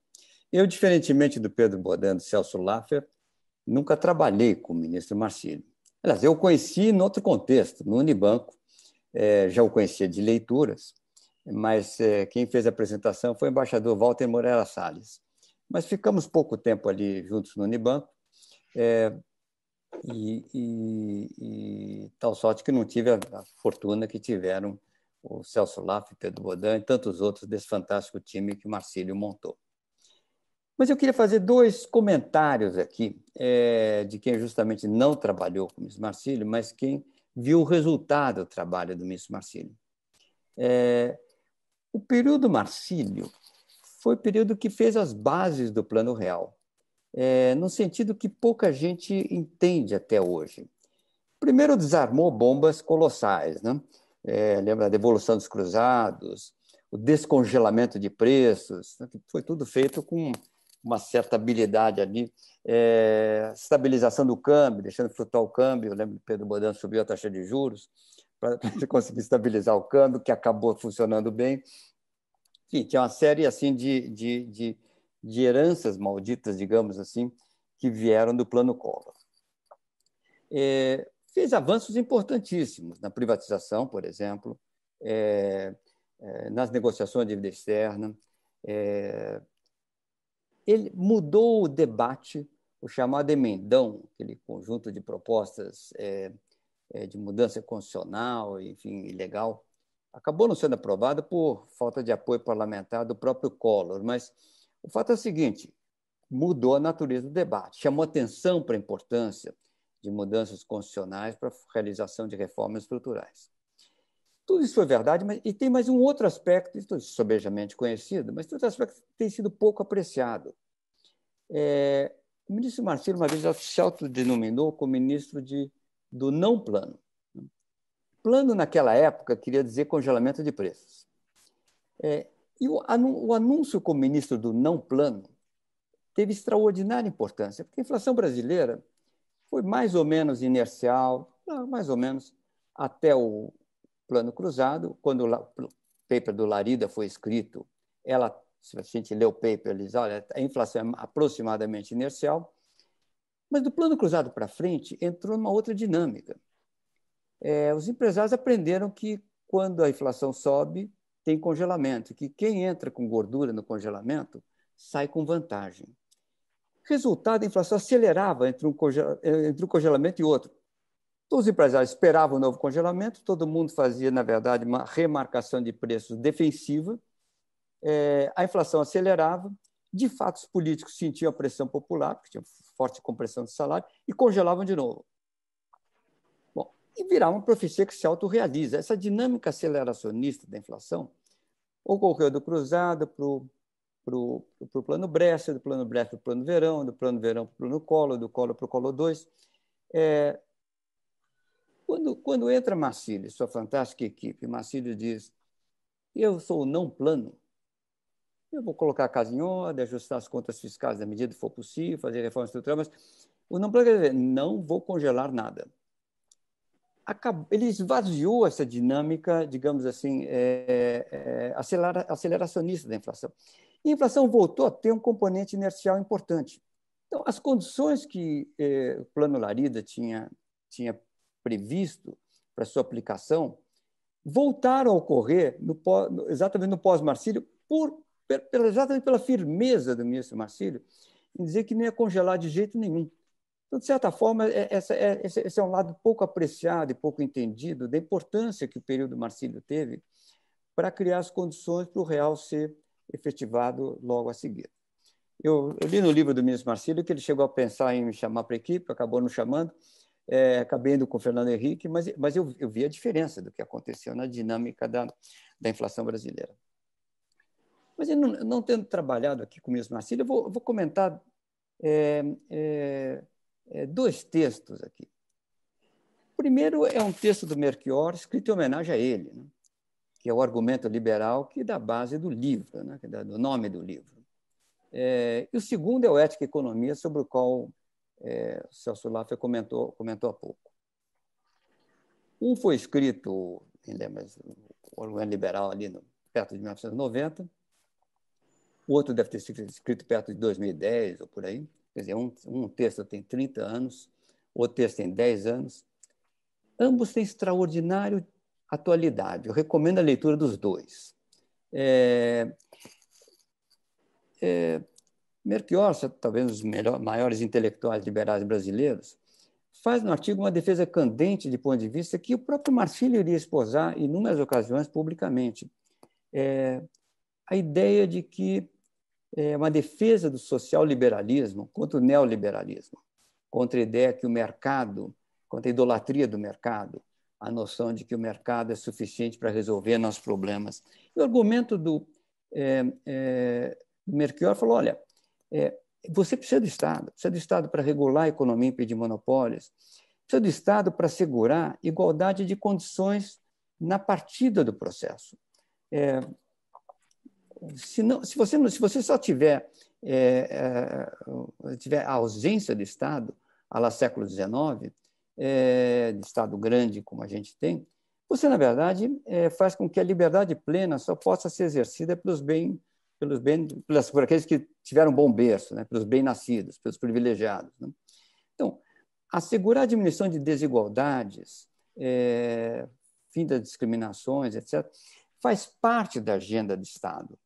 Eu, diferentemente do Pedro Bodan do Celso Laffer, nunca trabalhei com o ministro Marcílio. Aliás, eu o conheci em outro contexto, no Unibanco, é, já o conhecia de leituras, mas é, quem fez a apresentação foi o embaixador Walter Moreira Salles. Mas ficamos pouco tempo ali juntos no Unibanco, é, e, e, e, tal sorte que não tive a, a fortuna que tiveram o Celso Laff, Pedro Bodan e tantos outros desse fantástico time que Marcílio montou. Mas eu queria fazer dois comentários aqui é, de quem justamente não trabalhou com o Miss Marcílio, mas quem viu o resultado do trabalho do Miss Marcílio. É, o período Marcílio foi o período que fez as bases do Plano Real, é, no sentido que pouca gente entende até hoje. Primeiro, desarmou bombas colossais, né? É, lembra a devolução dos cruzados, o descongelamento de preços, né? foi tudo feito com uma certa habilidade ali, é, estabilização do câmbio, deixando flutuar o câmbio. Eu lembro que Pedro Bodan subiu a taxa de juros para conseguir estabilizar o câmbio, que acabou funcionando bem. Enfim, tinha uma série assim de, de, de, de heranças malditas, digamos assim, que vieram do plano Collor. É, fez avanços importantíssimos na privatização, por exemplo, é, é, nas negociações de dívida externa, é, ele mudou o debate, o chamado emendão, aquele conjunto de propostas é, é, de mudança constitucional, enfim, ilegal, acabou não sendo aprovado por falta de apoio parlamentar do próprio Collor. Mas o fato é o seguinte: mudou a natureza do debate, chamou atenção para a importância de mudanças constitucionais para a realização de reformas estruturais. Tudo isso foi verdade, mas e tem mais um outro aspecto, isso é sobejamente conhecido, mas outro aspecto que tem sido pouco apreciado. É, o ministro Marcelo, uma vez, se autodenominou como ministro de, do não plano. Plano, naquela época, queria dizer congelamento de preços. É, e o, anúncio como ministro do não plano teve extraordinária importância, porque a inflação brasileira foi mais ou menos inercial, mais ou menos, até o plano cruzado. Quando o paper do Larida foi escrito, ela, se a gente lê o paper, eles olha, a inflação é aproximadamente inercial. Mas do plano cruzado para frente, entrou uma outra dinâmica. É, os empresários aprenderam que quando a inflação sobe, tem congelamento, que quem entra com gordura no congelamento sai com vantagem. Resultado, a inflação acelerava entre um, entre um congelamento e outro. Todos os empresários esperavam o novo congelamento, todo mundo fazia, na verdade, uma remarcação de preços defensiva, é, a inflação acelerava, de fato, os políticos sentiam a pressão popular, porque tinha forte compressão de salário, e congelavam de novo. E virava uma profecia que se autorrealiza. Essa dinâmica aceleracionista da inflação ocorreu do cruzado para o para o plano Brescia, do plano Brescia para o plano Verão, do plano Verão para o plano Colo, do Colo para o Colo 2. É, quando, quando entra Marcílio, sua fantástica equipe, Marcílio diz: Eu sou o não plano. Eu vou colocar a casa em ordem, ajustar as contas fiscais na medida que for possível, fazer reformas estruturais, mas o não plano quer dizer: não vou congelar nada. Ele esvaziou essa dinâmica, digamos assim, é, é, acelera, aceleracionista da inflação. E a inflação voltou a ter um componente inercial importante. Então, as condições que eh, o Plano Larida tinha, tinha previsto para sua aplicação voltaram a ocorrer no, exatamente no pós-Marcílio, por, exatamente pela firmeza do ministro Marcílio em dizer que não ia congelar de jeito nenhum. Então, de certa forma, é, essa, é, esse é um lado pouco apreciado e pouco entendido da importância que o período Marcílio teve para criar as condições para o real ser efetivado logo a seguir. Eu, eu li no livro do ministro Marcílio que ele chegou a pensar em me chamar para a equipe, acabou não chamando, é, acabei indo com o Fernando Henrique, mas, mas eu, eu vi a diferença do que aconteceu na dinâmica da, da inflação brasileira. Mas não, não tendo trabalhado aqui com o ministro Marcílio, eu vou, vou comentar é, é, é, dois textos aqui. O primeiro é um texto do Melchior, escrito em homenagem a ele, né? que é o argumento liberal que dá base do livro, né? que dá do nome do livro. É, e o segundo é o Ética e Economia, sobre o qual é, o Celso Laffer comentou, comentou há pouco. Um foi escrito, mas o argumento liberal ali no, perto de 1990, o outro deve ter sido escrito perto de 2010 ou por aí. Quer dizer, um, um texto tem 30 anos, outro texto tem 10 anos. Ambos têm extraordinário atualidade. Eu recomendo a leitura dos dois. É, é, Melchior, talvez um dos melhores, maiores intelectuais liberais brasileiros, faz no artigo uma defesa candente de ponto de vista que o próprio Marcílio iria esposar em inúmeras ocasiões publicamente. É, a ideia de que é uma defesa do social-liberalismo contra o neoliberalismo, contra a ideia que o mercado, contra a idolatria do mercado, a noção de que o mercado é suficiente para resolver nossos problemas. E o argumento do, é, é, do Melchior falou: olha, é, você precisa do Estado, precisa do Estado para regular a economia e impedir monopólios, precisa do Estado para assegurar igualdade de condições na partida do processo. É, se, não, se, você, se você só tiver, é, é, tiver a ausência do Estado, a lá século XIX, é, de Estado grande como a gente tem, você, na verdade, é, faz com que a liberdade plena só possa ser exercida pelos bem, pelos bem, pelas, por aqueles que tiveram bom berço, né? pelos bem-nascidos, pelos privilegiados. Né? Então, assegurar a diminuição de desigualdades, é, fim das discriminações, etc., faz parte da agenda do Estado.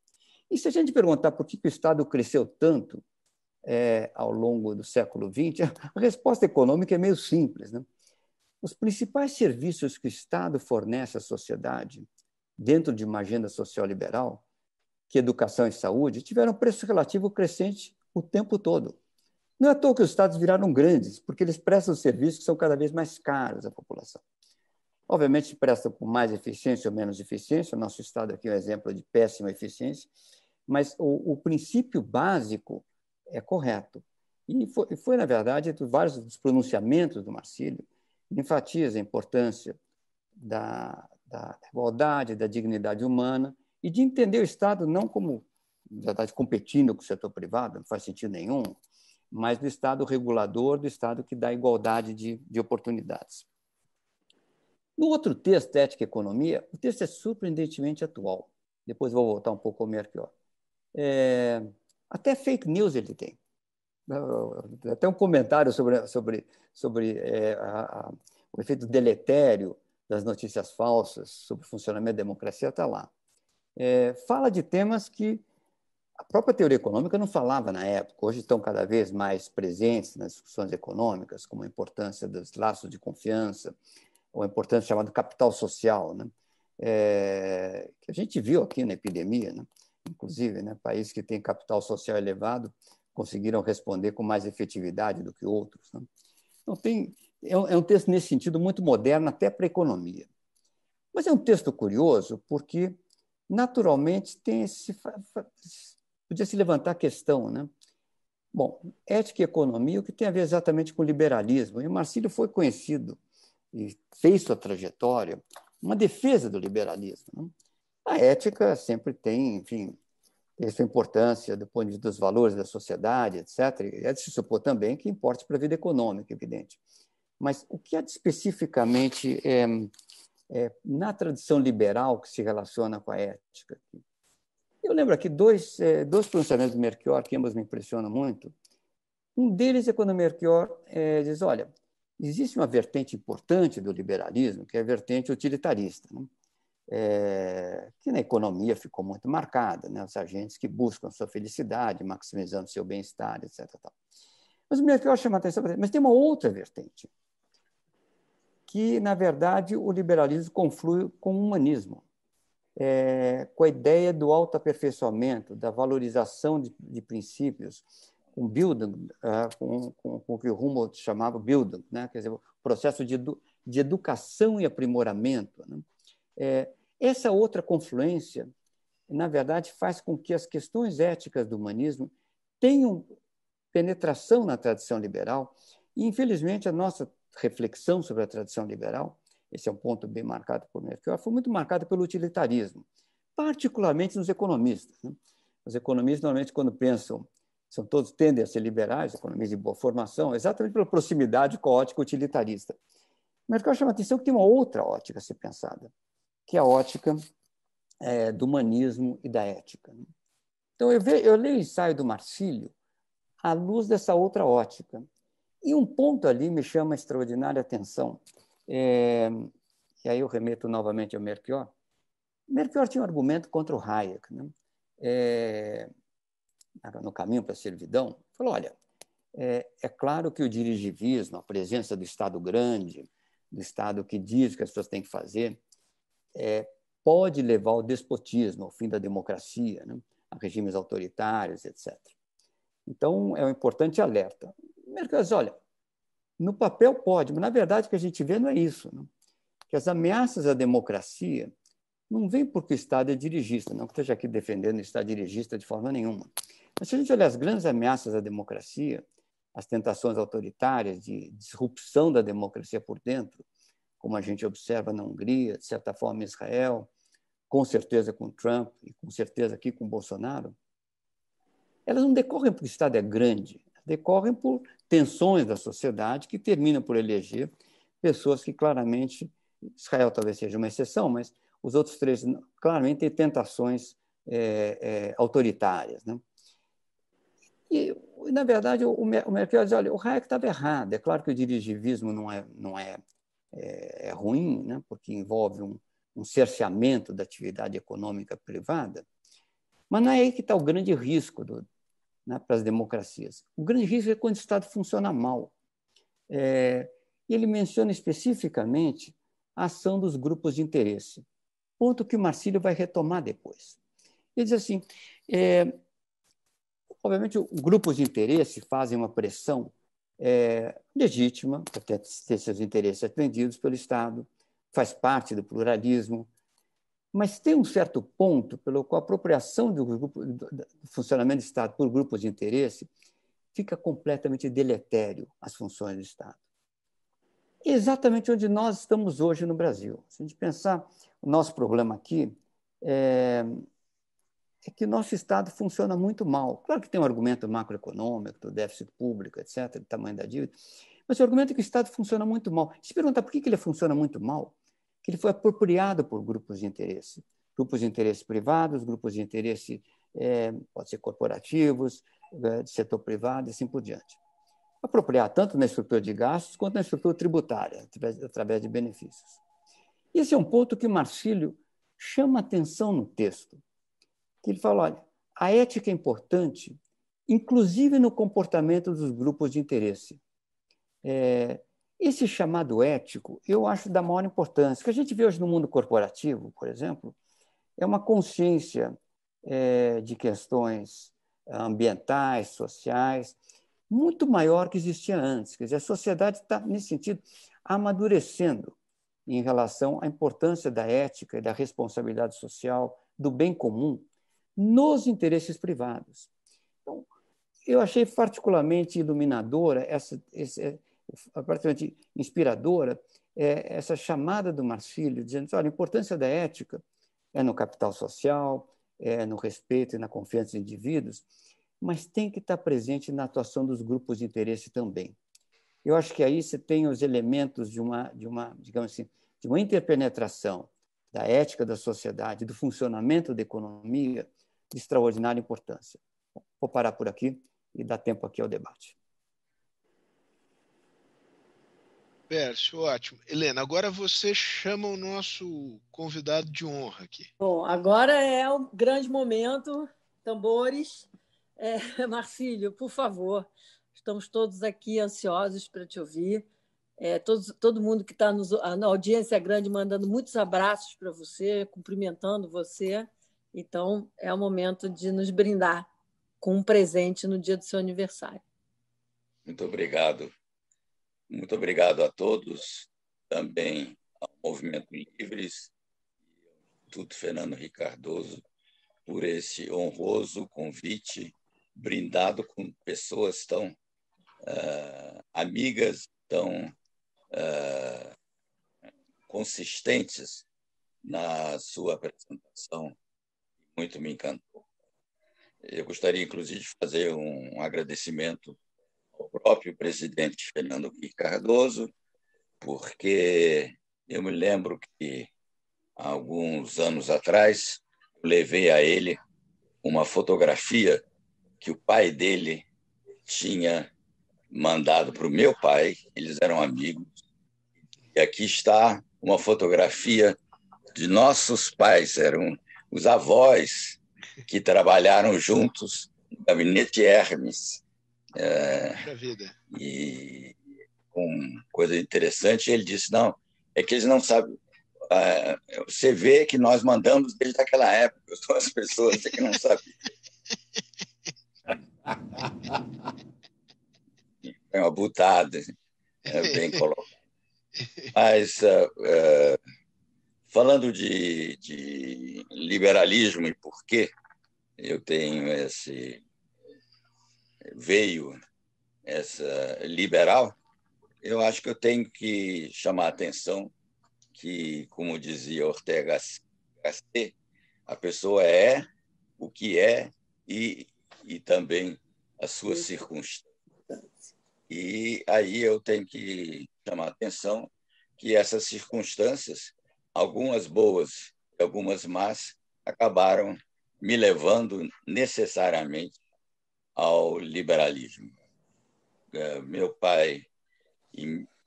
E se a gente perguntar por que, o Estado cresceu tanto é, ao longo do século XX, a resposta econômica é meio simples. Né? Os principais serviços que o Estado fornece à sociedade, dentro de uma agenda social liberal, que educação e saúde, tiveram preço relativo crescente o tempo todo. Não é à toa que os Estados viraram grandes, porque eles prestam serviços que são cada vez mais caros à população. Obviamente, prestam com mais eficiência ou menos eficiência. O nosso Estado aqui é um exemplo de péssima eficiência, mas o, o princípio básico é correto. E foi, foi, na verdade, vários dos pronunciamentos do Marcílio, enfatiza a importância da, da igualdade, da dignidade humana e de entender o Estado não como, na verdade, competindo com o setor privado, não faz sentido nenhum, mas do Estado regulador, do Estado que dá igualdade de, de oportunidades. No outro texto, Ética e Economia, o texto é surpreendentemente atual. Depois vou voltar um pouco ao Melchior. É, até fake news ele tem. Até um comentário sobre, sobre, sobre é, a, a, o efeito deletério das notícias falsas sobre o funcionamento da democracia está lá. É, fala de temas que a própria teoria econômica não falava na época, hoje estão cada vez mais presentes nas discussões econômicas, como a importância dos laços de confiança, ou a importância chamada capital social, né? É, que a gente viu aqui na epidemia. Né? Inclusive, né, países que têm capital social elevado conseguiram responder com mais efetividade do que outros. Né? Então, tem, é, um, é um texto nesse sentido muito moderno, até para a economia. Mas é um texto curioso porque, naturalmente, tem esse, podia se levantar a questão, né? Bom, ética e economia, o que tem a ver exatamente com liberalismo? E o Marcílio foi conhecido e fez sua trajetória uma defesa do liberalismo. Né? A ética sempre tem, enfim, tem sua importância do ponto de vista dos valores da sociedade, etc. E é de se supor também que importe para a vida econômica, evidente. Mas o que é especificamente é, é, na tradição liberal que se relaciona com a ética? Eu lembro aqui dois, é, dois pronunciamentos do Melchior que ambos me impressionam muito. Um deles é quando o Melchior é, diz: olha, existe uma vertente importante do liberalismo, que é a vertente utilitarista. Né? É, que na economia ficou muito marcada, né? os agentes que buscam sua felicidade, maximizando seu bem-estar, etc. Tal. Mas o Melchior chama atenção para mas tem uma outra vertente, que, na verdade, o liberalismo conflui com o humanismo, é, com a ideia do autoaperfeiçoamento, da valorização de, de princípios, com Bildung, uh, com, com, com, o que o Humboldt chamava Bildung, né? quer dizer, o processo de, edu, de educação e aprimoramento. Né? É, essa outra confluência, na verdade, faz com que as questões éticas do humanismo tenham penetração na tradição liberal E, infelizmente, a nossa reflexão sobre a tradição liberal, esse é um ponto bem marcado por Melchior, foi muito marcada pelo utilitarismo, particularmente nos economistas. Né? Os economistas, normalmente, quando pensam, são todos tendem a ser liberais, economistas de boa formação, exatamente pela proximidade com a ótica utilitarista. Melchior chama a atenção que tem uma outra ótica a ser pensada, que é a ótica é, do humanismo e da ética. Né? Então, eu, eu leio o ensaio do Marcílio à luz dessa outra ótica. E um ponto ali me chama extraordinária atenção, é, e aí eu remeto novamente ao Melchior. Melchior tinha um argumento contra o Hayek, né? é, no caminho para a servidão. Falou: olha, é, é, claro que o dirigivismo, a presença do Estado grande, do Estado que diz o que as pessoas têm que fazer, é, pode levar ao despotismo, ao fim da democracia, né? a regimes autoritários, etc. Então, é um importante alerta. Mercado olha, no papel pode, mas na verdade o que a gente vê não é isso. Não? Que as ameaças à democracia não vêm porque o Estado é dirigista, não que esteja aqui defendendo o Estado dirigista de forma nenhuma. Mas se a gente olhar as grandes ameaças à democracia, as tentações autoritárias de disrupção da democracia por dentro, como a gente observa na Hungria, de certa forma Israel, com certeza com Trump e com certeza aqui com Bolsonaro, elas não decorrem porque o Estado é grande, decorrem por tensões da sociedade que terminam por eleger pessoas que claramente, Israel talvez seja uma exceção, mas os outros três claramente têm tentações é, é, autoritárias. Né? E, na verdade, o, o Merkel diz, olha, o Hayek estava errado. É claro que o dirigivismo não é, não é, é, é ruim, né? porque envolve um, um cerceamento da atividade econômica privada, mas não é aí que está o grande risco do, né, para as democracias. O grande risco é quando o Estado funciona mal. É, ele menciona especificamente a ação dos grupos de interesse, ponto que o Marcílio vai retomar depois. Ele diz assim: é, obviamente, grupos de interesse fazem uma pressão é, legítima para ter seus interesses atendidos pelo Estado, faz parte do pluralismo, mas tem um certo ponto pelo qual a apropriação do, grupo, do funcionamento do Estado por grupos de interesse fica completamente deletério às funções do Estado. Exatamente onde nós estamos hoje no Brasil. Se a gente pensar, o nosso problema aqui é, é que nosso Estado funciona muito mal. Claro que tem um argumento macroeconômico, do déficit público, etc., do tamanho da dívida, mas o argumento é que o Estado funciona muito mal. Se perguntar por que ele funciona muito mal, que ele foi apropriado por grupos de interesse, grupos de interesse privados, grupos de interesse, é, pode ser corporativos, é, de setor privado e assim por diante. Apropriar tanto na estrutura de gastos quanto na estrutura tributária, através, através de benefícios. Esse é um ponto que Marcílio chama atenção no texto, que ele fala, olha, a ética é importante, inclusive no comportamento dos grupos de interesse. É, esse chamado ético, eu acho da maior importância. O que a gente vê hoje no mundo corporativo, por exemplo, é uma consciência é, de questões ambientais, sociais, muito maior que existia antes. Quer dizer, a sociedade está, nesse sentido, amadurecendo em relação à importância da ética e da responsabilidade social, do bem comum, nos interesses privados. Então, eu achei particularmente iluminadora essa, esse, aparentemente inspiradora é essa chamada do Marcílio, dizendo olha, a importância da ética é no capital social, é no respeito e na confiança dos indivíduos, mas tem que estar presente na atuação dos grupos de interesse também. Eu acho que aí você tem os elementos de uma, de uma digamos assim, de uma interpenetração da ética da sociedade, do funcionamento da economia, de extraordinária importância. Vou parar por aqui e dar tempo aqui ao debate. Pércio, ótimo. Helena, agora você chama o nosso convidado de honra aqui. Bom, agora é o grande momento. Tambores. É, Marcílio, por favor, estamos todos aqui ansiosos para te ouvir. É, todos, todo mundo que está na audiência grande mandando muitos abraços para você, cumprimentando você. Então, é o momento de nos brindar com um presente no dia do seu aniversário. Muito obrigado. Muito obrigado a todos, também ao Movimento Livres e ao Instituto Fernando Ricardoso por esse honroso convite, brindado com pessoas tão uh, amigas tão uh, consistentes na sua apresentação. Muito me encantou. Eu gostaria, inclusive, de fazer um agradecimento ao próprio presidente Fernando Henrique Cardoso, porque eu me lembro que, alguns anos atrás, levei a ele uma fotografia que o pai dele tinha mandado para o meu pai, eles eram amigos. E aqui está uma fotografia de nossos pais, eram os avós que trabalharam juntos no gabinete Hermes. É, e com coisa interessante, ele disse: não, é que eles não sabem. É, você vê que nós mandamos desde aquela época, são as pessoas que não sabem. É uma butada, é bem colocado. Mas, uh, uh, falando de, de, liberalismo e por que eu tenho esse. veio essa liberal, eu acho que eu tenho que chamar a atenção que, como dizia Ortega Gasset, a pessoa é o que é e, e também as suas circunstâncias. E aí eu tenho que chamar a atenção que essas circunstâncias, algumas boas e algumas más, acabaram me levando necessariamente ao liberalismo. É, meu pai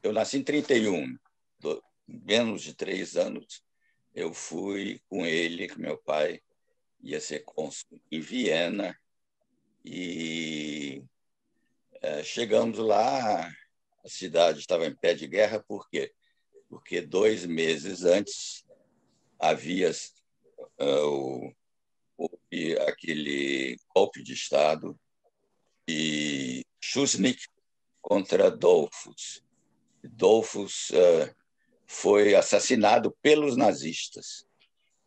eu nasci em 31, menos de três anos, eu fui com ele, com meu pai, ia ser cônsul em Viena, e é, chegamos lá, a cidade estava em pé de guerra, por quê? Porque dois meses antes havia uh, aquele golpe de Estado e Schuschnigg contra Dolfus. Dolfus uh, foi assassinado pelos nazistas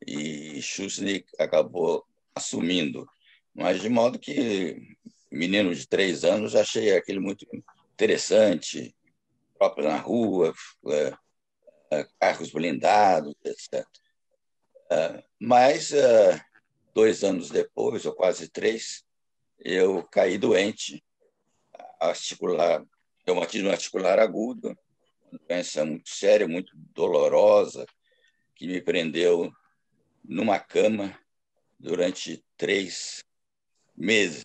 e Schuschnigg acabou assumindo, mas de modo que menino de três anos achei aquele muito interessante, próprio na rua, uh, carros blindados, etc. mas dois anos depois, ou quase três, eu caí doente articular, reumatismo articular agudo, uma doença muito séria, muito dolorosa, que me prendeu numa cama durante três meses.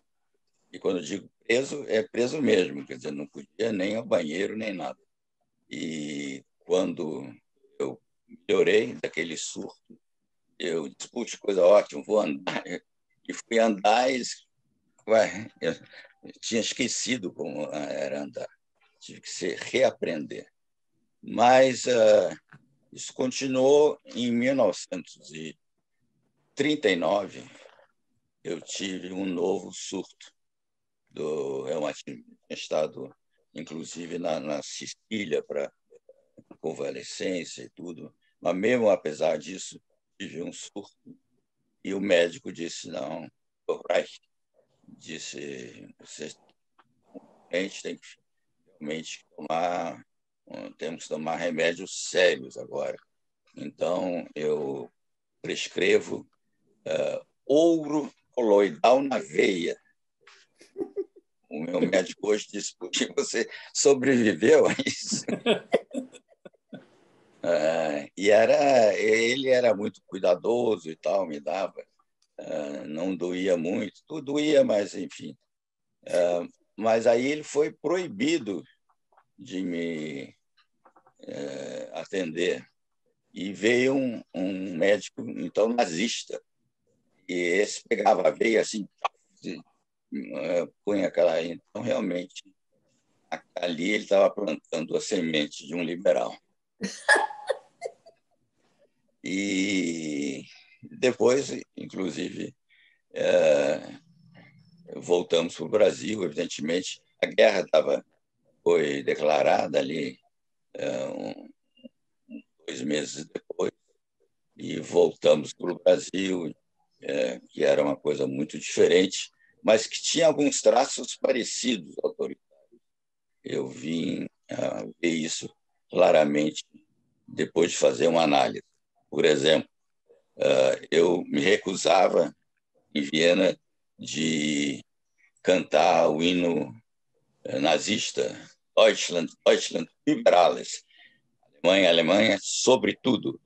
E quando digo preso, é preso mesmo, quer dizer, não podia nem ao banheiro, nem nada. E quando eu melhorei daquele surto, eu disse, puxa, coisa ótima, vou andar. E fui andar e ué, eu tinha esquecido como era andar. Tive que se reaprender. Mas uh, isso continuou em 1939. Eu tive um novo surto do reumatismo. Tinha estado, inclusive, na, na Sicília para convalescência e tudo. Mas, mesmo apesar disso, tive um surto. E o médico disse: não, Reich, disse você a gente tem que realmente tomar temos que tomar remédios sérios agora então eu prescrevo uh, ouro coloidal na veia o meu médico hoje disse porque você sobreviveu a isso uh, e era ele era muito cuidadoso e tal me dava ah, não doía muito, tudo doía, mas enfim. Ah, mas aí ele foi proibido de me atender. E veio um, um, médico então nazista. E esse pegava veia assim punha aquela então realmente ali ele estava plantando a semente de um liberal e depois, inclusive, é, voltamos para o Brasil, evidentemente. A guerra estava foi declarada ali é, um, dois meses depois e voltamos para o Brasil, é, que era uma coisa muito diferente, mas que tinha alguns traços parecidos autoritários. eu vim ver isso claramente depois de fazer uma análise. Por exemplo, eu me recusava em Viena de cantar o hino nazista Deutschland, Deutschland über alles. Alemanha, Alemanha, sobretudo.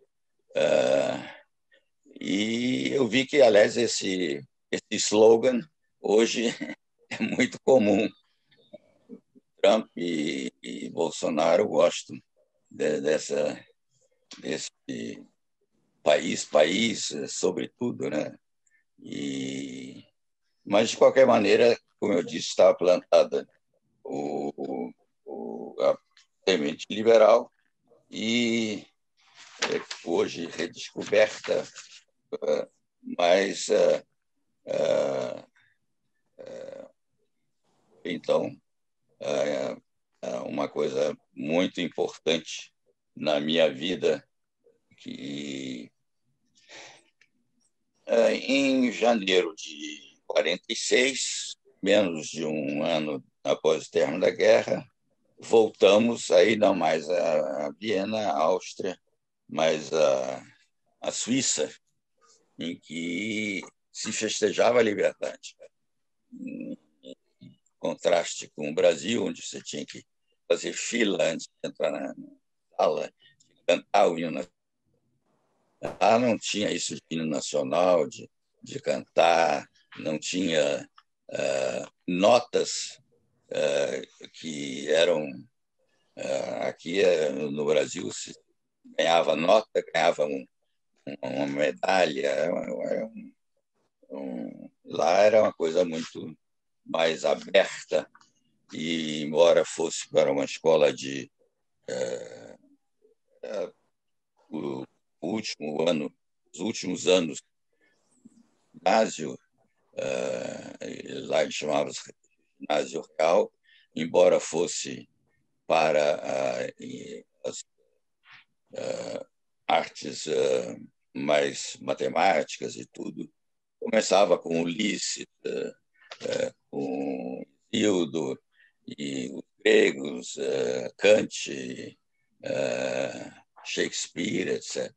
e eu vi que, aliás, esse, esse slogan hoje é muito comum. Trump e, e Bolsonaro gostam dessa, desse país, país, sobretudo, né? E, mas, de qualquer maneira, como eu disse, estava plantada o, o, a semente liberal e é, hoje redescoberta, é, mas é, então uma coisa muito importante na minha vida que em janeiro de 46, menos de um ano após o término da guerra, voltamos aí não mais a Viena, a Áustria, mas a, a Suíça, em que se festejava a liberdade. Em contraste com o Brasil, onde você tinha que fazer fila antes de entrar na sala, cantar o hino Lá não tinha isso de hino nacional, de, de cantar, não tinha uh, notas uh, que eram. Uh, aqui no Brasil se ganhava nota, ganhava um, uma medalha. Um, um, lá era uma coisa muito mais aberta, e embora fosse para uma escola de. o, último ano, os últimos anos, ginásio, uh, lá ele chamava ginásio real, embora fosse para as uh, artes mais matemáticas e tudo, começava com Ulisses, com Hildo e os gregos, Kant, Shakespeare, etc.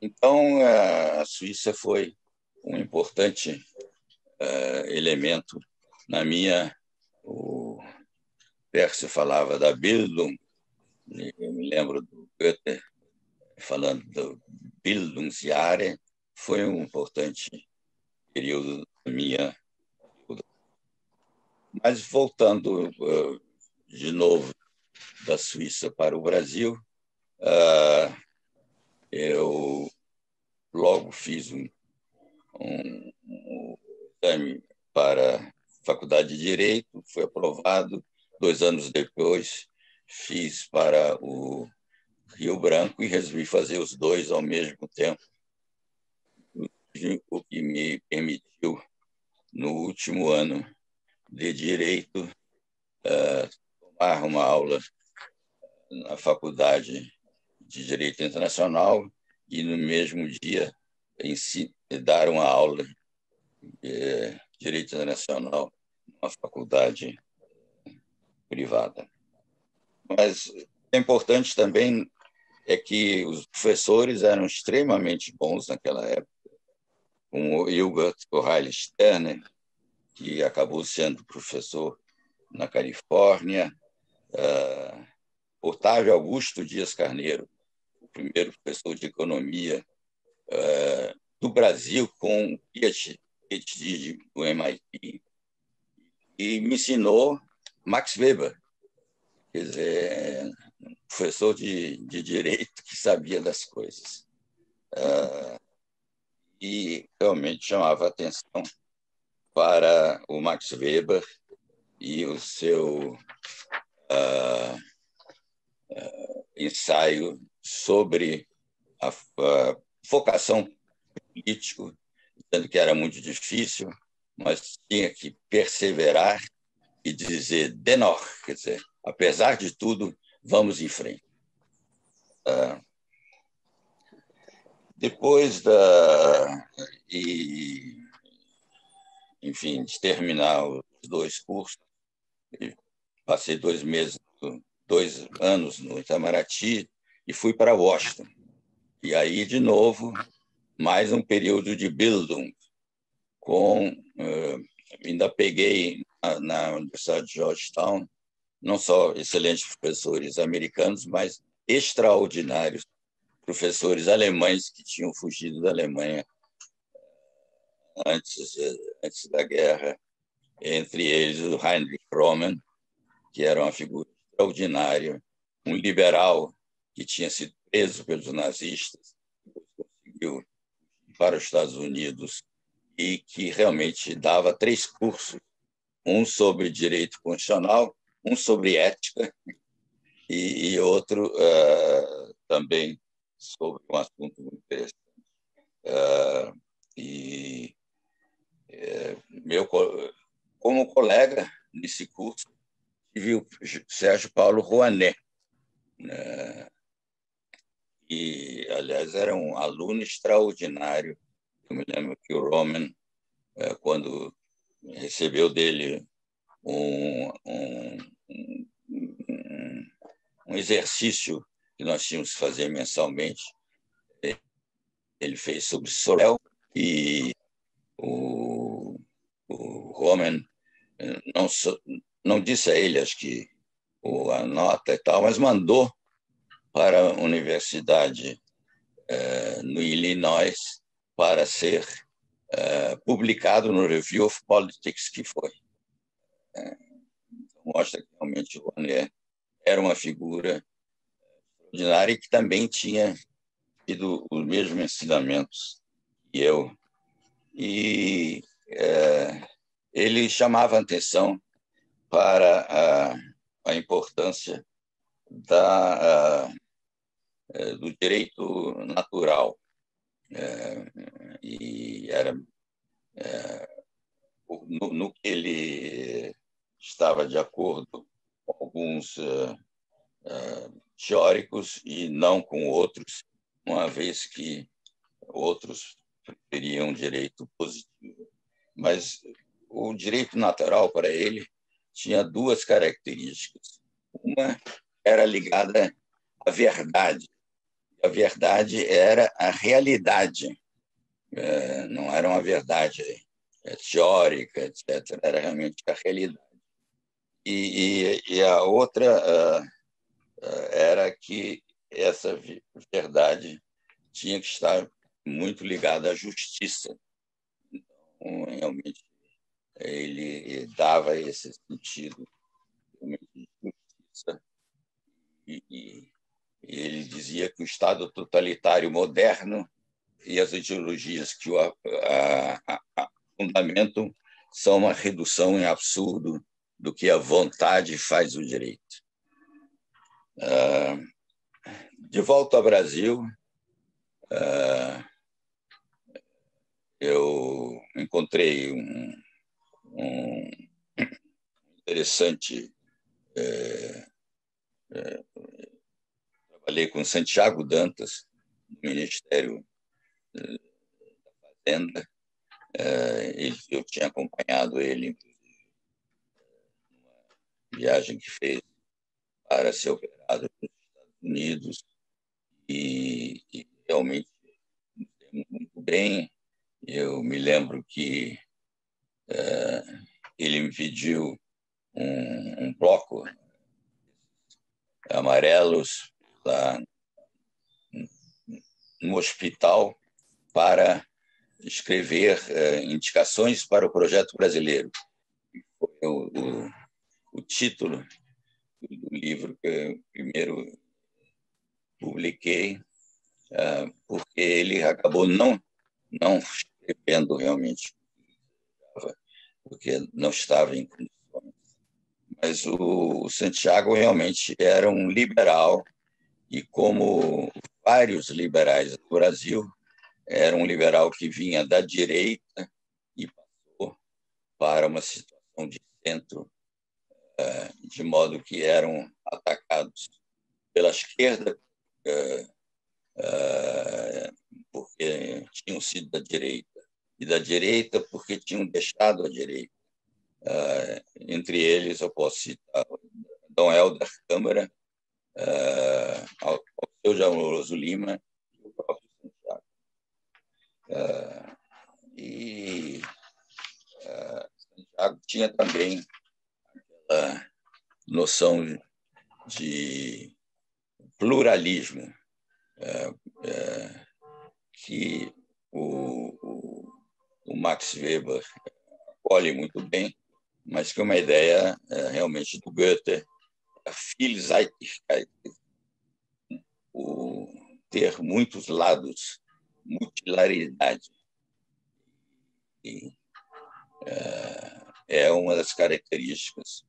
Então, a Suíça foi um importante uh, elemento na minha. O Pércio falava da Bildung, eu me lembro do Goethe falando do Bildungsjahre, foi um importante período da minha. Mas voltando uh, de novo da Suíça para o Brasil, uh, eu logo fiz um, um, um exame para a Faculdade de Direito, foi aprovado. Dois anos depois, fiz para o Rio Branco e resolvi fazer os dois ao mesmo tempo, o que me permitiu, no último ano de Direito, uh, tomar uma aula na Faculdade de Direito Internacional e, no mesmo dia, dar uma aula de Direito Internacional numa faculdade privada. Mas é importante também é que os professores eram extremamente bons naquela época, como Hilbert O'Reilly Sterner, que acabou sendo professor na Califórnia, uh, Otávio Augusto Dias Carneiro, o primeiro professor de economia uh, do Brasil com PhD do MIT, e me ensinou Max Weber, quer dizer, professor de, de direito que sabia das coisas. Uh, e realmente chamava atenção para o Max Weber e o seu uh, uh, ensaio sobre a, a vocação político, dizendo que era muito difícil, mas tinha que perseverar e dizer denor, quer dizer, apesar de tudo, vamos em frente. Uh, depois da e enfim de terminar os dois cursos passei dois meses, dois anos no Itamaraty e fui para Washington. E aí, de novo, mais um período de Bildung, com uh, ainda peguei na, na Universidade de Georgetown não só excelentes professores americanos, mas extraordinários professores alemães que tinham fugido da Alemanha antes, antes da guerra, entre eles o Heinrich Roman, que era uma figura extraordinária, um liberal que tinha sido preso pelos nazistas, conseguiu para os Estados Unidos e que realmente dava três cursos, um sobre direito constitucional, um sobre ética e, e outro uh, também sobre um assunto muito interessante. Uh, e meu, como colega nesse curso, tive o Sérgio Paulo Rouanet, né? e, aliás, era um aluno extraordinário. Eu me lembro que o Roman, quando recebeu dele um, um, um, um exercício que nós tínhamos que fazer mensalmente. Ele fez sobre Sorel e o Roman não, não disse a ele, acho que a nota e tal, mas mandou para a universidade eh, no Illinois para ser eh, publicado no Review of Politics, que foi mostra que realmente o Rouanet era uma figura extraordinária e que também tinha tido os mesmos ensinamentos que eu. E é, ele chamava atenção para a, a importância da, a, é, do direito natural. É, e era é, no, no, que ele estava de acordo com alguns uh, teóricos e não com outros, uma vez que outros preferiam direito positivo. Mas o direito natural para ele tinha duas características. Uma era ligada à verdade. A verdade era a realidade, é, não era uma verdade teórica, etc. Era realmente a realidade. E, e, e a outra era que essa verdade tinha que estar muito ligada à justiça. Então, realmente, ele dava esse sentido de justiça. E, ele dizia que o Estado totalitário moderno e as ideologias que o a, a, a, fundamentam são uma redução em absurdo do que a vontade faz o direito. Ah, de volta ao Brasil, ah, eu encontrei um, um interessante. É, é, trabalhei com Santiago Dantas, no Ministério é, da Fazenda. É, eu tinha acompanhado ele, viagem que fez para ser operado nos Estados Unidos e, e realmente muito bem. Eu me lembro que ele me pediu um, um, bloco amarelos lá no hospital para escrever é, indicações para o projeto brasileiro. Foi o, o o título do livro que eu primeiro publiquei, ah, porque ele acabou não, não escrevendo realmente, porque não estava em condições. Mas o Santiago realmente era um liberal, e como vários liberais do Brasil, era um liberal que vinha da direita e passou para uma situação de centro é, de modo que eram atacados pela esquerda, é, é, porque tinham sido da direita, e da direita porque tinham deixado a direita. Entre eles, eu posso citar Dom Helder Câmara, uh, ao, ao seu Jamoroso Lima e o próprio Santiago. Uh, e uh, Santiago tinha também aquela noção de pluralismo que o, o Max Weber acolhe muito bem, mas que é uma ideia é, realmente do Goethe, a Vielseitigkeit, o ter muitos lados, multilaridade. E, é, é uma das características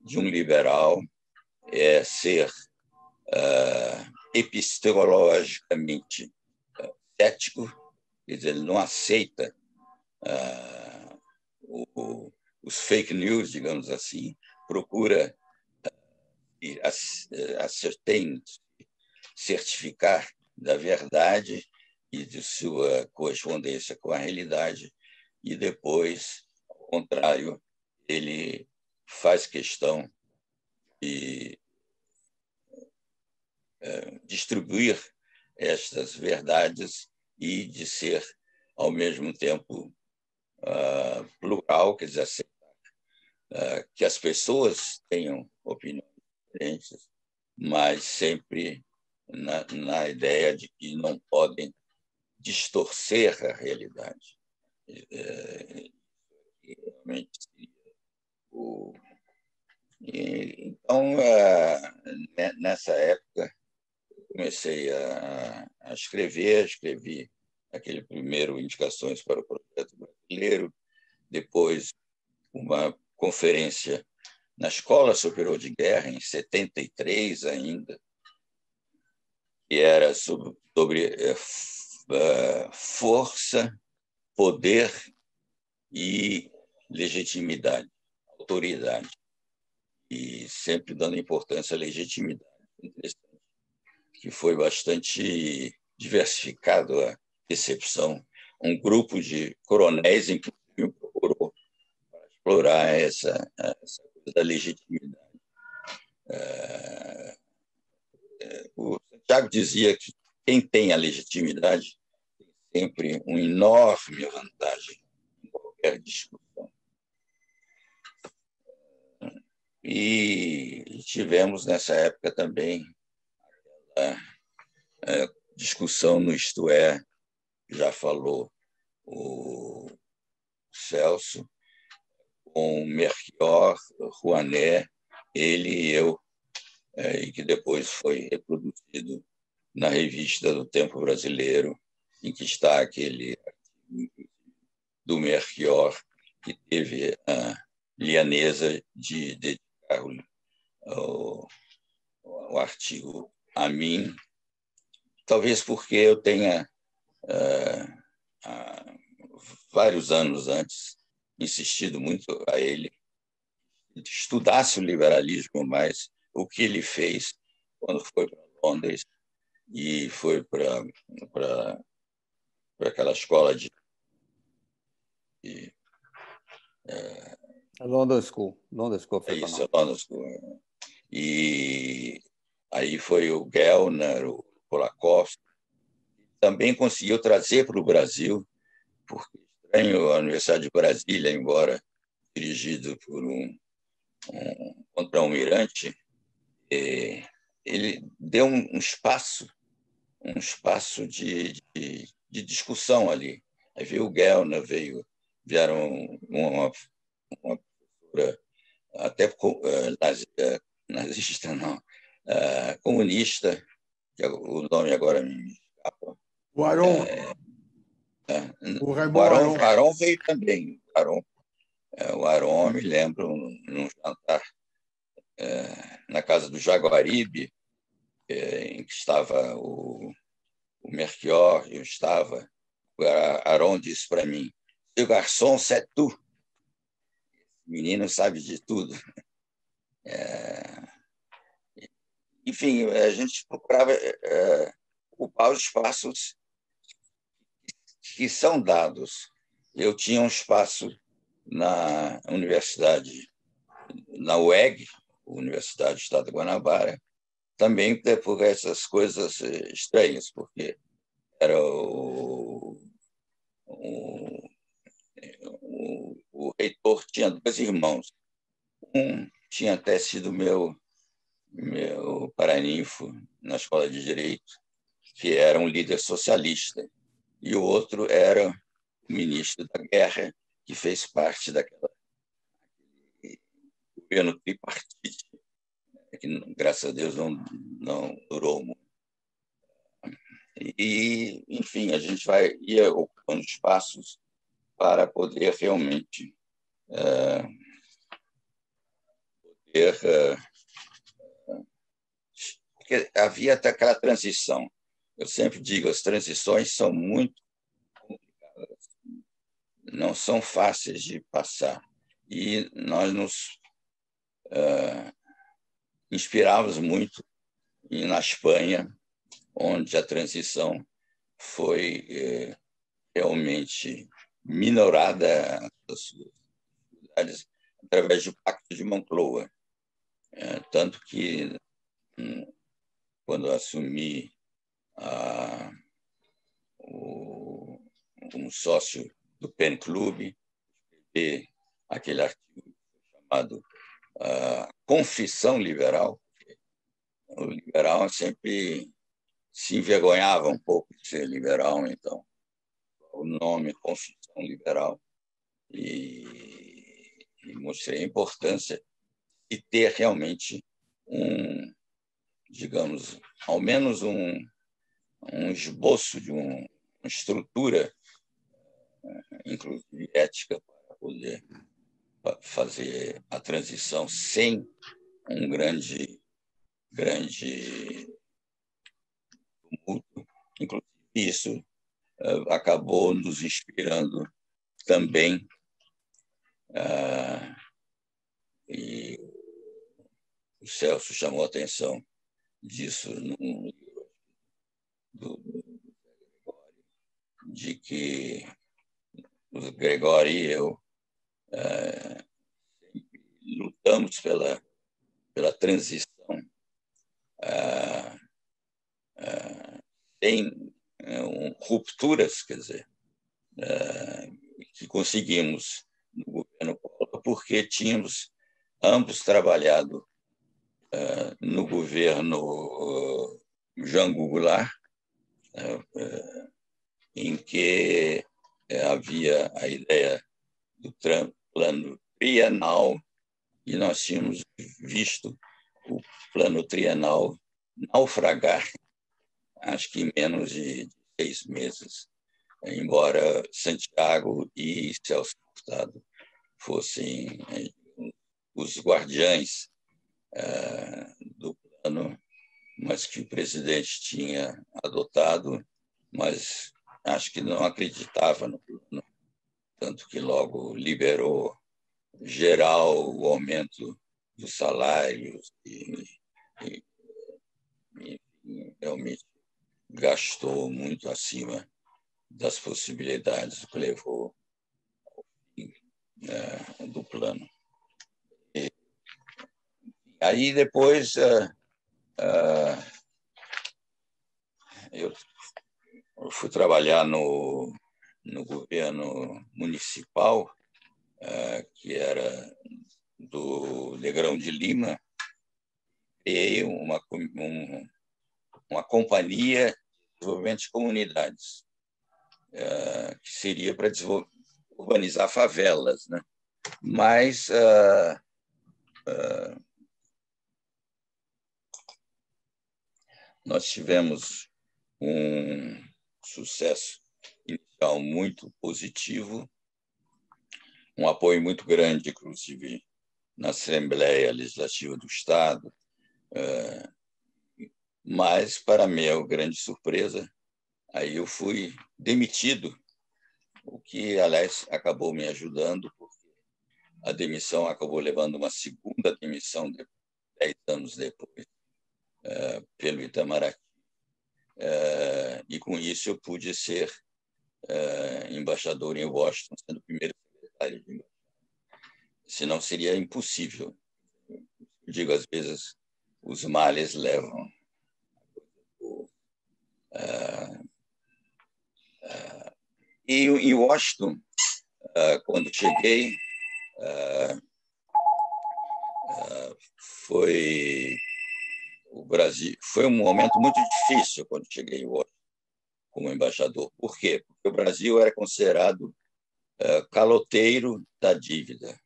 de um liberal, é ser é, epistemologicamente é, cético, quer dizer, ele não aceita uh, o, os fake news, digamos assim, procura acertem, certificar da verdade e de sua correspondência com a realidade, e depois, ao contrário, ele faz questão de uh, distribuir estas verdades e de ser, ao mesmo tempo, uh, plural, quer dizer, aceitar uh, que as pessoas tenham opiniões diferentes, mas sempre na, na ideia de que não podem distorcer a realidade. É, realmente o, e, então, uh, nessa época, comecei a, a escrever, escrevi aquele primeiro Indicações para o Projeto Brasileiro, depois uma conferência na Escola Superior de Guerra, em 73 ainda, que era sobre, sobre uh, força, poder e legitimidade, autoridade. E sempre dando importância à legitimidade. Que foi bastante diversificado a recepção. Um grupo de coronéis, inclusive, procurou explorar essa, essa coisa da legitimidade. É, é, o Santiago dizia que quem tem a legitimidade tem sempre uma enorme vantagem em qualquer discussão. E tivemos nessa época também aquela é, discussão no Isto É, já falou o Celso, com Melchior, Rouanet, ele e eu, é, e que depois foi reproduzido na revista do Tempo Brasileiro, em que está aquele do Melchior, que teve a lianesa de dedicar o, o artigo a mim, talvez porque eu tenha uh, vários anos antes, insistido muito a ele estudasse o liberalismo mais, o que ele fez quando foi para Londres e foi para para aquela escola de, de é, London School, London School, é isso, London School. É. E aí foi o Gellner, o Kolakowski, também conseguiu trazer para o Brasil, porque estranho a Universidade de Brasília, embora dirigido por um, um contra-almirante, é, ele deu um, espaço, um espaço de, de, de, discussão ali. Aí veio o Gellner, veio, vieram uma, uma professora até uh, nazista, não, comunista, que o nome agora me escapa, o Aron. É, é, o, o Aron, Aron veio também. Aron, é, o Aron, me lembro, num jantar é, na casa do Jaguaribe, é, em que estava o, o Melchior, eu estava. O Aron disse para mim: Seu garçom, c'est tu. O menino sabe de tudo. É, enfim, a gente procurava é, ocupar os espaços que são dados. Eu tinha um espaço na universidade, na UEG, Universidade do Estado de Guanabara, também por essas coisas eh, estranhas, porque era o, o, o, o reitor tinha dois irmãos. Um tinha até sido meu, meu paraninfo na escola de Direito, que era um líder socialista, e o outro era o ministro da Guerra, que fez parte daquela governo tripartite, que graças a Deus não, não durou muito. E, enfim, a gente vai ir ocupando espaços para poder realmente é, poder. É, porque havia até aquela transição. Eu sempre digo, as transições são muito complicadas, não são fáceis de passar. E nós nos uh, inspirávamos muito na Espanha, onde a transição foi eh, realmente minorada através do Pacto de Moncloa. É, tanto que, hum, quando assumi a, o, um sócio do PEN Club, aquele artigo chamado uh, Confissão Liberal. O liberal sempre se envergonhava um pouco de ser liberal, então o nome Confissão Liberal e, e mostrei a importância de ter realmente um, digamos, ao menos um, um esboço de um, uma estrutura, inclusive ética, para poder fazer a transição sem um grande, grande tumulto. Inclusive, isso uh, acabou nos inspirando também. Uh, e o Celso chamou a atenção disso livro do, de que o Gregório e eu é, lutamos pela, pela transição é, é, sem é, um, rupturas, quer dizer, é, que conseguimos no governo Collor, porque tínhamos ambos trabalhado é, no governo Jango Goulart, em que havia a ideia do plano trienal e nós tínhamos visto o plano trienal naufragar, acho que em menos de seis meses, embora Santiago e Celso Furtado fossem eh, os guardiães eh, do plano, mas que o presidente tinha adotado, mas acho que não acreditava no plano tanto que logo liberou geral o aumento dos salários e, e, e realmente gastou muito acima das possibilidades que levou né, do plano. E, aí depois uh, uh, eu fui trabalhar no no governo municipal, é, que era do Negrão de Lima, criei uma, um, uma companhia de desenvolvimento de comunidades, é, que seria para urbanizar favelas. Né? Mas uh, nós tivemos um sucesso inicial muito positivo, um apoio muito grande, inclusive, na Assembleia Legislativa do Estado. É, mas, para minha grande surpresa, aí eu fui demitido, o que, aliás, acabou me ajudando, porque a demissão acabou levando uma segunda demissão de, dez anos depois, é, pelo Itamaraty. É, e com isso eu pude ser é, embaixador em Washington, sendo o primeiro secretário de. Senão seria impossível. digo às vezes, os males levam. Uh, uh, e em Washington, uh, quando cheguei, foi o Brasil foi um momento muito difícil quando cheguei Washington como embaixador. Por quê? Porque o Brasil era considerado caloteiro da dívida,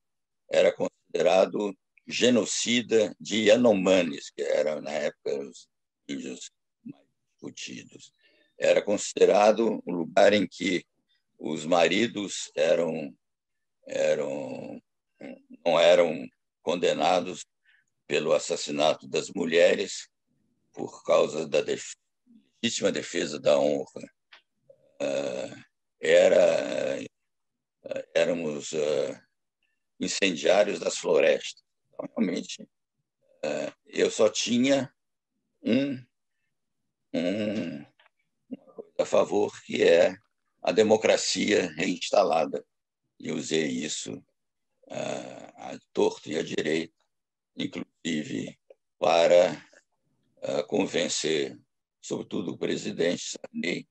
era considerado genocida de Yanomamis, que eram, na época, os índios mais discutidos. Era considerado um lugar em que os maridos eram, eram não eram condenados pelo assassinato das mulheres por causa da def legítima defesa da honra. Uh, era, éramos uh, incendiários das florestas. Então, realmente, eu só tinha um, um a favor, que é a democracia reinstalada. E usei isso a torto e a direito, inclusive para convencer, sobretudo o presidente Sarney,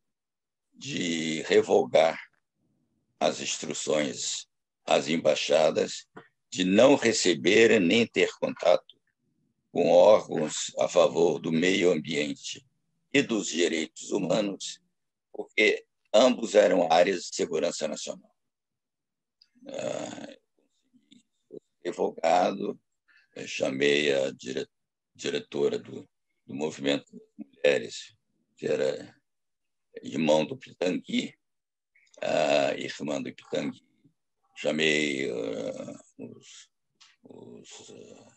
de revogar as instruções às embaixadas de não receber nem ter contato com órgãos a favor do meio ambiente e dos direitos humanos, porque ambos eram áreas de segurança nacional. Ah, revogado, chamei a dire diretora do, do movimento das mulheres, que era irmão do Pitangui, a irmã do Pitangui, chamei uh, os, os uh,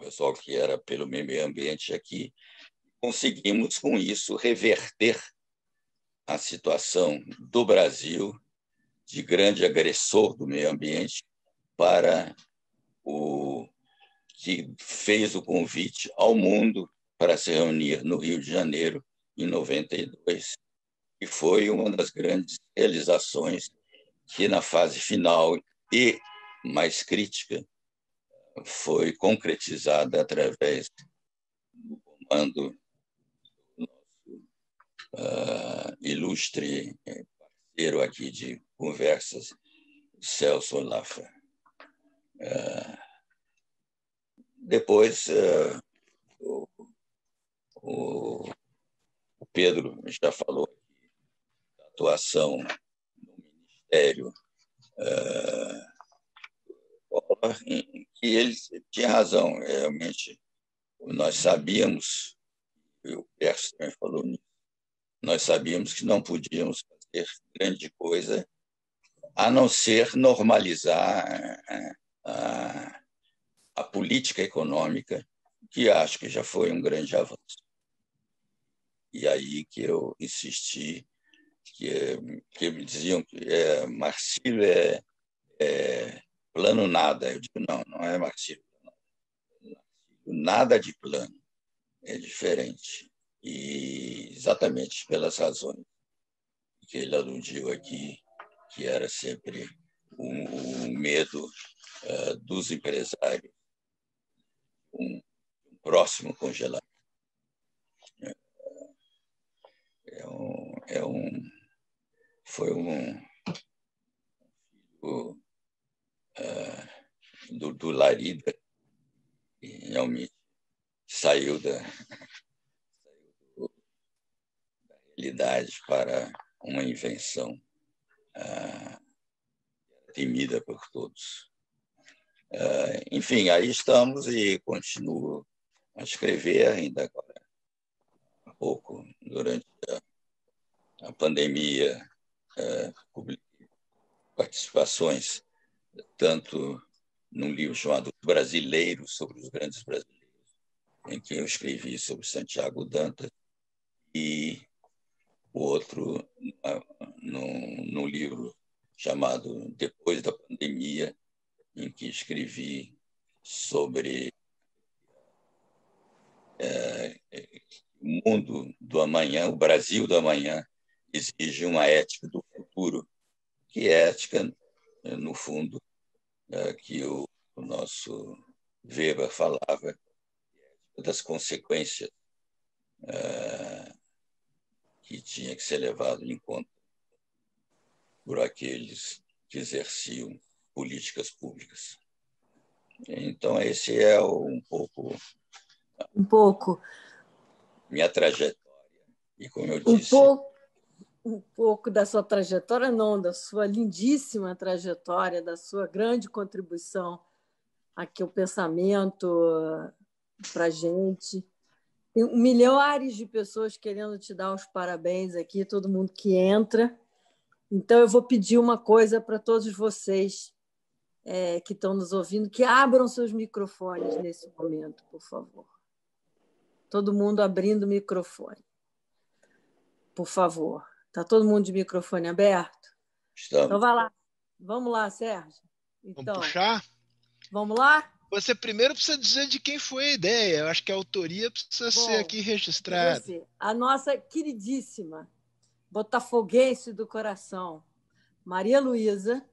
o pessoal que era pelo meio ambiente aqui, conseguimos com isso reverter a situação do Brasil de grande agressor do meio ambiente para o que fez o convite ao mundo para se reunir no Rio de Janeiro em 92 e foi uma das grandes realizações que na fase final e mais crítica foi concretizada através do comando do nosso uh, ilustre parceiro aqui de conversas, Celso Lafra. Uh, depois, uh, o, o, Pedro já falou da atuação Ministério uh, que ele tinha razão, realmente. Nós sabíamos, e o Perso também falou nisso, nós sabíamos que não podíamos fazer grande coisa a não ser normalizar a, a política econômica, que acho que já foi um grande avanço. E aí que eu insisti que, que me diziam que é, Marcílio é, é, plano nada. Eu digo, não, não é Marcílio. Nada de plano. É diferente. E exatamente pelas razões que ele aludiu aqui, que era sempre o um, um medo uh, dos empresários, um, um próximo congelamento. É, é um, é um foi um filho uh, do, do Larida, e realmente saiu da, da realidade para uma invenção uh, temida por todos. Uh, enfim, aí estamos e continuo a escrever ainda agora, um pouco durante a, a pandemia é, participações, tanto num livro chamado Brasileiros, sobre os grandes brasileiros, em que eu escrevi sobre Santiago Dantas, e o outro num, num livro chamado Depois da Pandemia, em que escrevi sobre é, o mundo do amanhã, o Brasil do amanhã, exige uma ética do futuro, que é ética, né, no fundo, é, que o, o nosso Weber falava das consequências é, que tinha que ser levado em conta por aqueles que exerciam políticas públicas. Então, esse é um pouco. Um pouco. Minha trajetória. E como eu disse. Um pouco, um pouco da sua trajetória, não, da sua lindíssima trajetória, da sua grande contribuição aqui ao pensamento para a gente. Tem milhares de pessoas querendo te dar os parabéns aqui, todo mundo que entra. Então, eu vou pedir uma coisa para todos vocês é, que estão nos ouvindo, que abram seus microfones nesse momento, por favor. Todo mundo abrindo o microfone. Por favor. Está todo mundo de microfone aberto? Estamos. Então, vai lá. Vamos lá, Sérgio. Então, Vamos puxar? Vamos lá? Você primeiro precisa dizer de quem foi a ideia. Eu acho que a autoria precisa Bom, ser aqui registrada. A nossa queridíssima botafoguense do coração, Maria Luísa,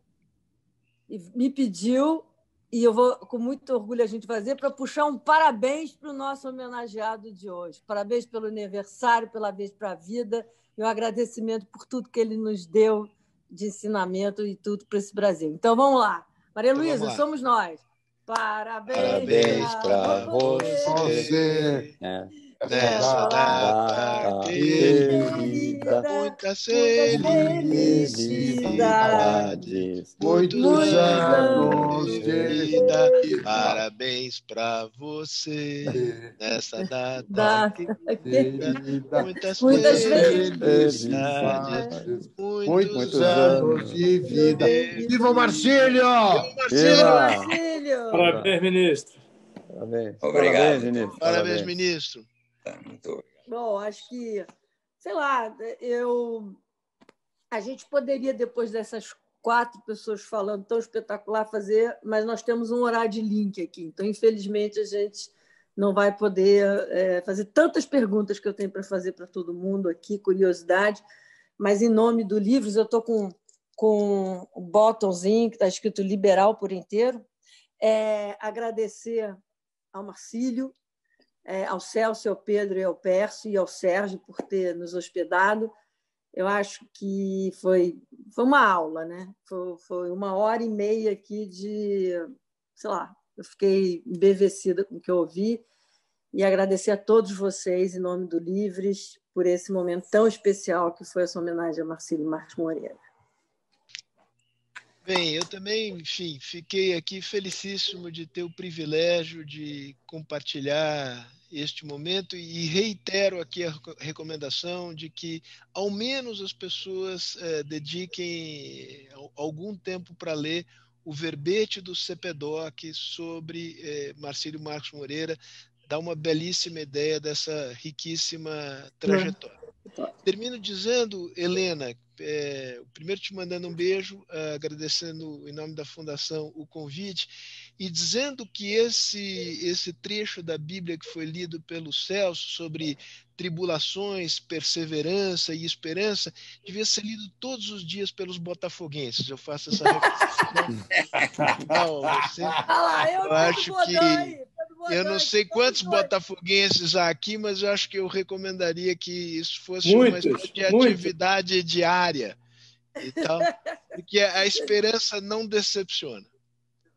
me pediu, e eu vou com muito orgulho a gente fazer, para puxar um parabéns para o nosso homenageado de hoje. Parabéns pelo aniversário, pela vez para a vida, e um agradecimento por tudo que ele nos deu de ensinamento e tudo para esse Brasil. Então vamos lá. Maria então, Luísa, somos nós. Parabéns, para você. você. É. Nessa data querida, muitas felicidades, muitos anos de vida. Parabéns para você nessa data querida, muitas felicidades, muitos anos de vida. Viva o Marcílio! Viva Marcílio! Parabéns, ministro. Parabéns. Obrigado. Parabéns, ministro. Parabéns, ministro. Muito obrigado. Bom, acho que, sei lá, eu a gente poderia, depois dessas quatro pessoas falando tão espetacular, fazer, mas nós temos um horário de link aqui. Então, infelizmente, a gente não vai poder é, fazer tantas perguntas que eu tenho para fazer para todo mundo aqui, curiosidade. Mas, em nome do Livros, eu estou com, com o botãozinho que está escrito liberal por inteiro. É, agradecer ao Marcílio, ao Celso, ao Pedro e ao Pércio e ao Sérgio por ter nos hospedado. Eu acho que foi, foi uma aula, né? Foi, foi uma hora e meia aqui de, sei lá, eu fiquei embevecida com o que eu ouvi e agradecer a todos vocês, em nome do Livres, por esse momento tão especial que foi essa homenagem a Marcelo Marques Moreira. Bem, eu também, enfim, fiquei aqui felicíssimo de ter o privilégio de compartilhar este momento e reitero aqui a recomendação de que ao menos as pessoas eh, dediquem algum tempo para ler o verbete do CPDOC sobre eh, Marcílio Marcos Moreira, dá uma belíssima ideia dessa riquíssima trajetória. Termino dizendo, Helena, é, primeiro te mandando um beijo, uh, agradecendo em nome da Fundação o convite e dizendo que esse, esse trecho da Bíblia que foi lido pelo Celso sobre tribulações, perseverança e esperança devia ser lido todos os dias pelos botafoguenses. Eu faço essa reflexão. Não, você, eu acho que eu não sei quantos botafoguenses há aqui, mas eu acho que eu recomendaria que isso fosse muitos, uma espécie de atividade diária. Então, porque a esperança não decepciona.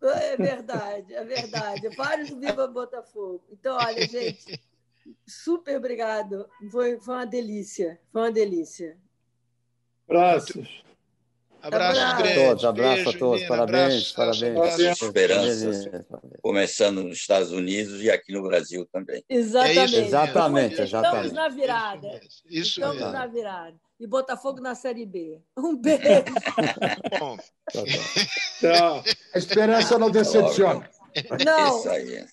É verdade, é verdade. Vários viva Botafogo. Então, olha, gente, super obrigado. Foi, foi uma delícia. Foi uma delícia. Abraços. Abraços abraço. grandes. Todos, abraço Beijo, a todos. Parabéns, parabéns. Abraço, esperanças. Começando nos Estados Unidos e aqui no Brasil também. Exatamente. É isso, exatamente, exatamente. Estamos na virada. Isso Estamos mesmo. na virada. E Botafogo na Série B. Um beijo. Bom. Tchau. A esperança não decepciona. Não. Isso aí.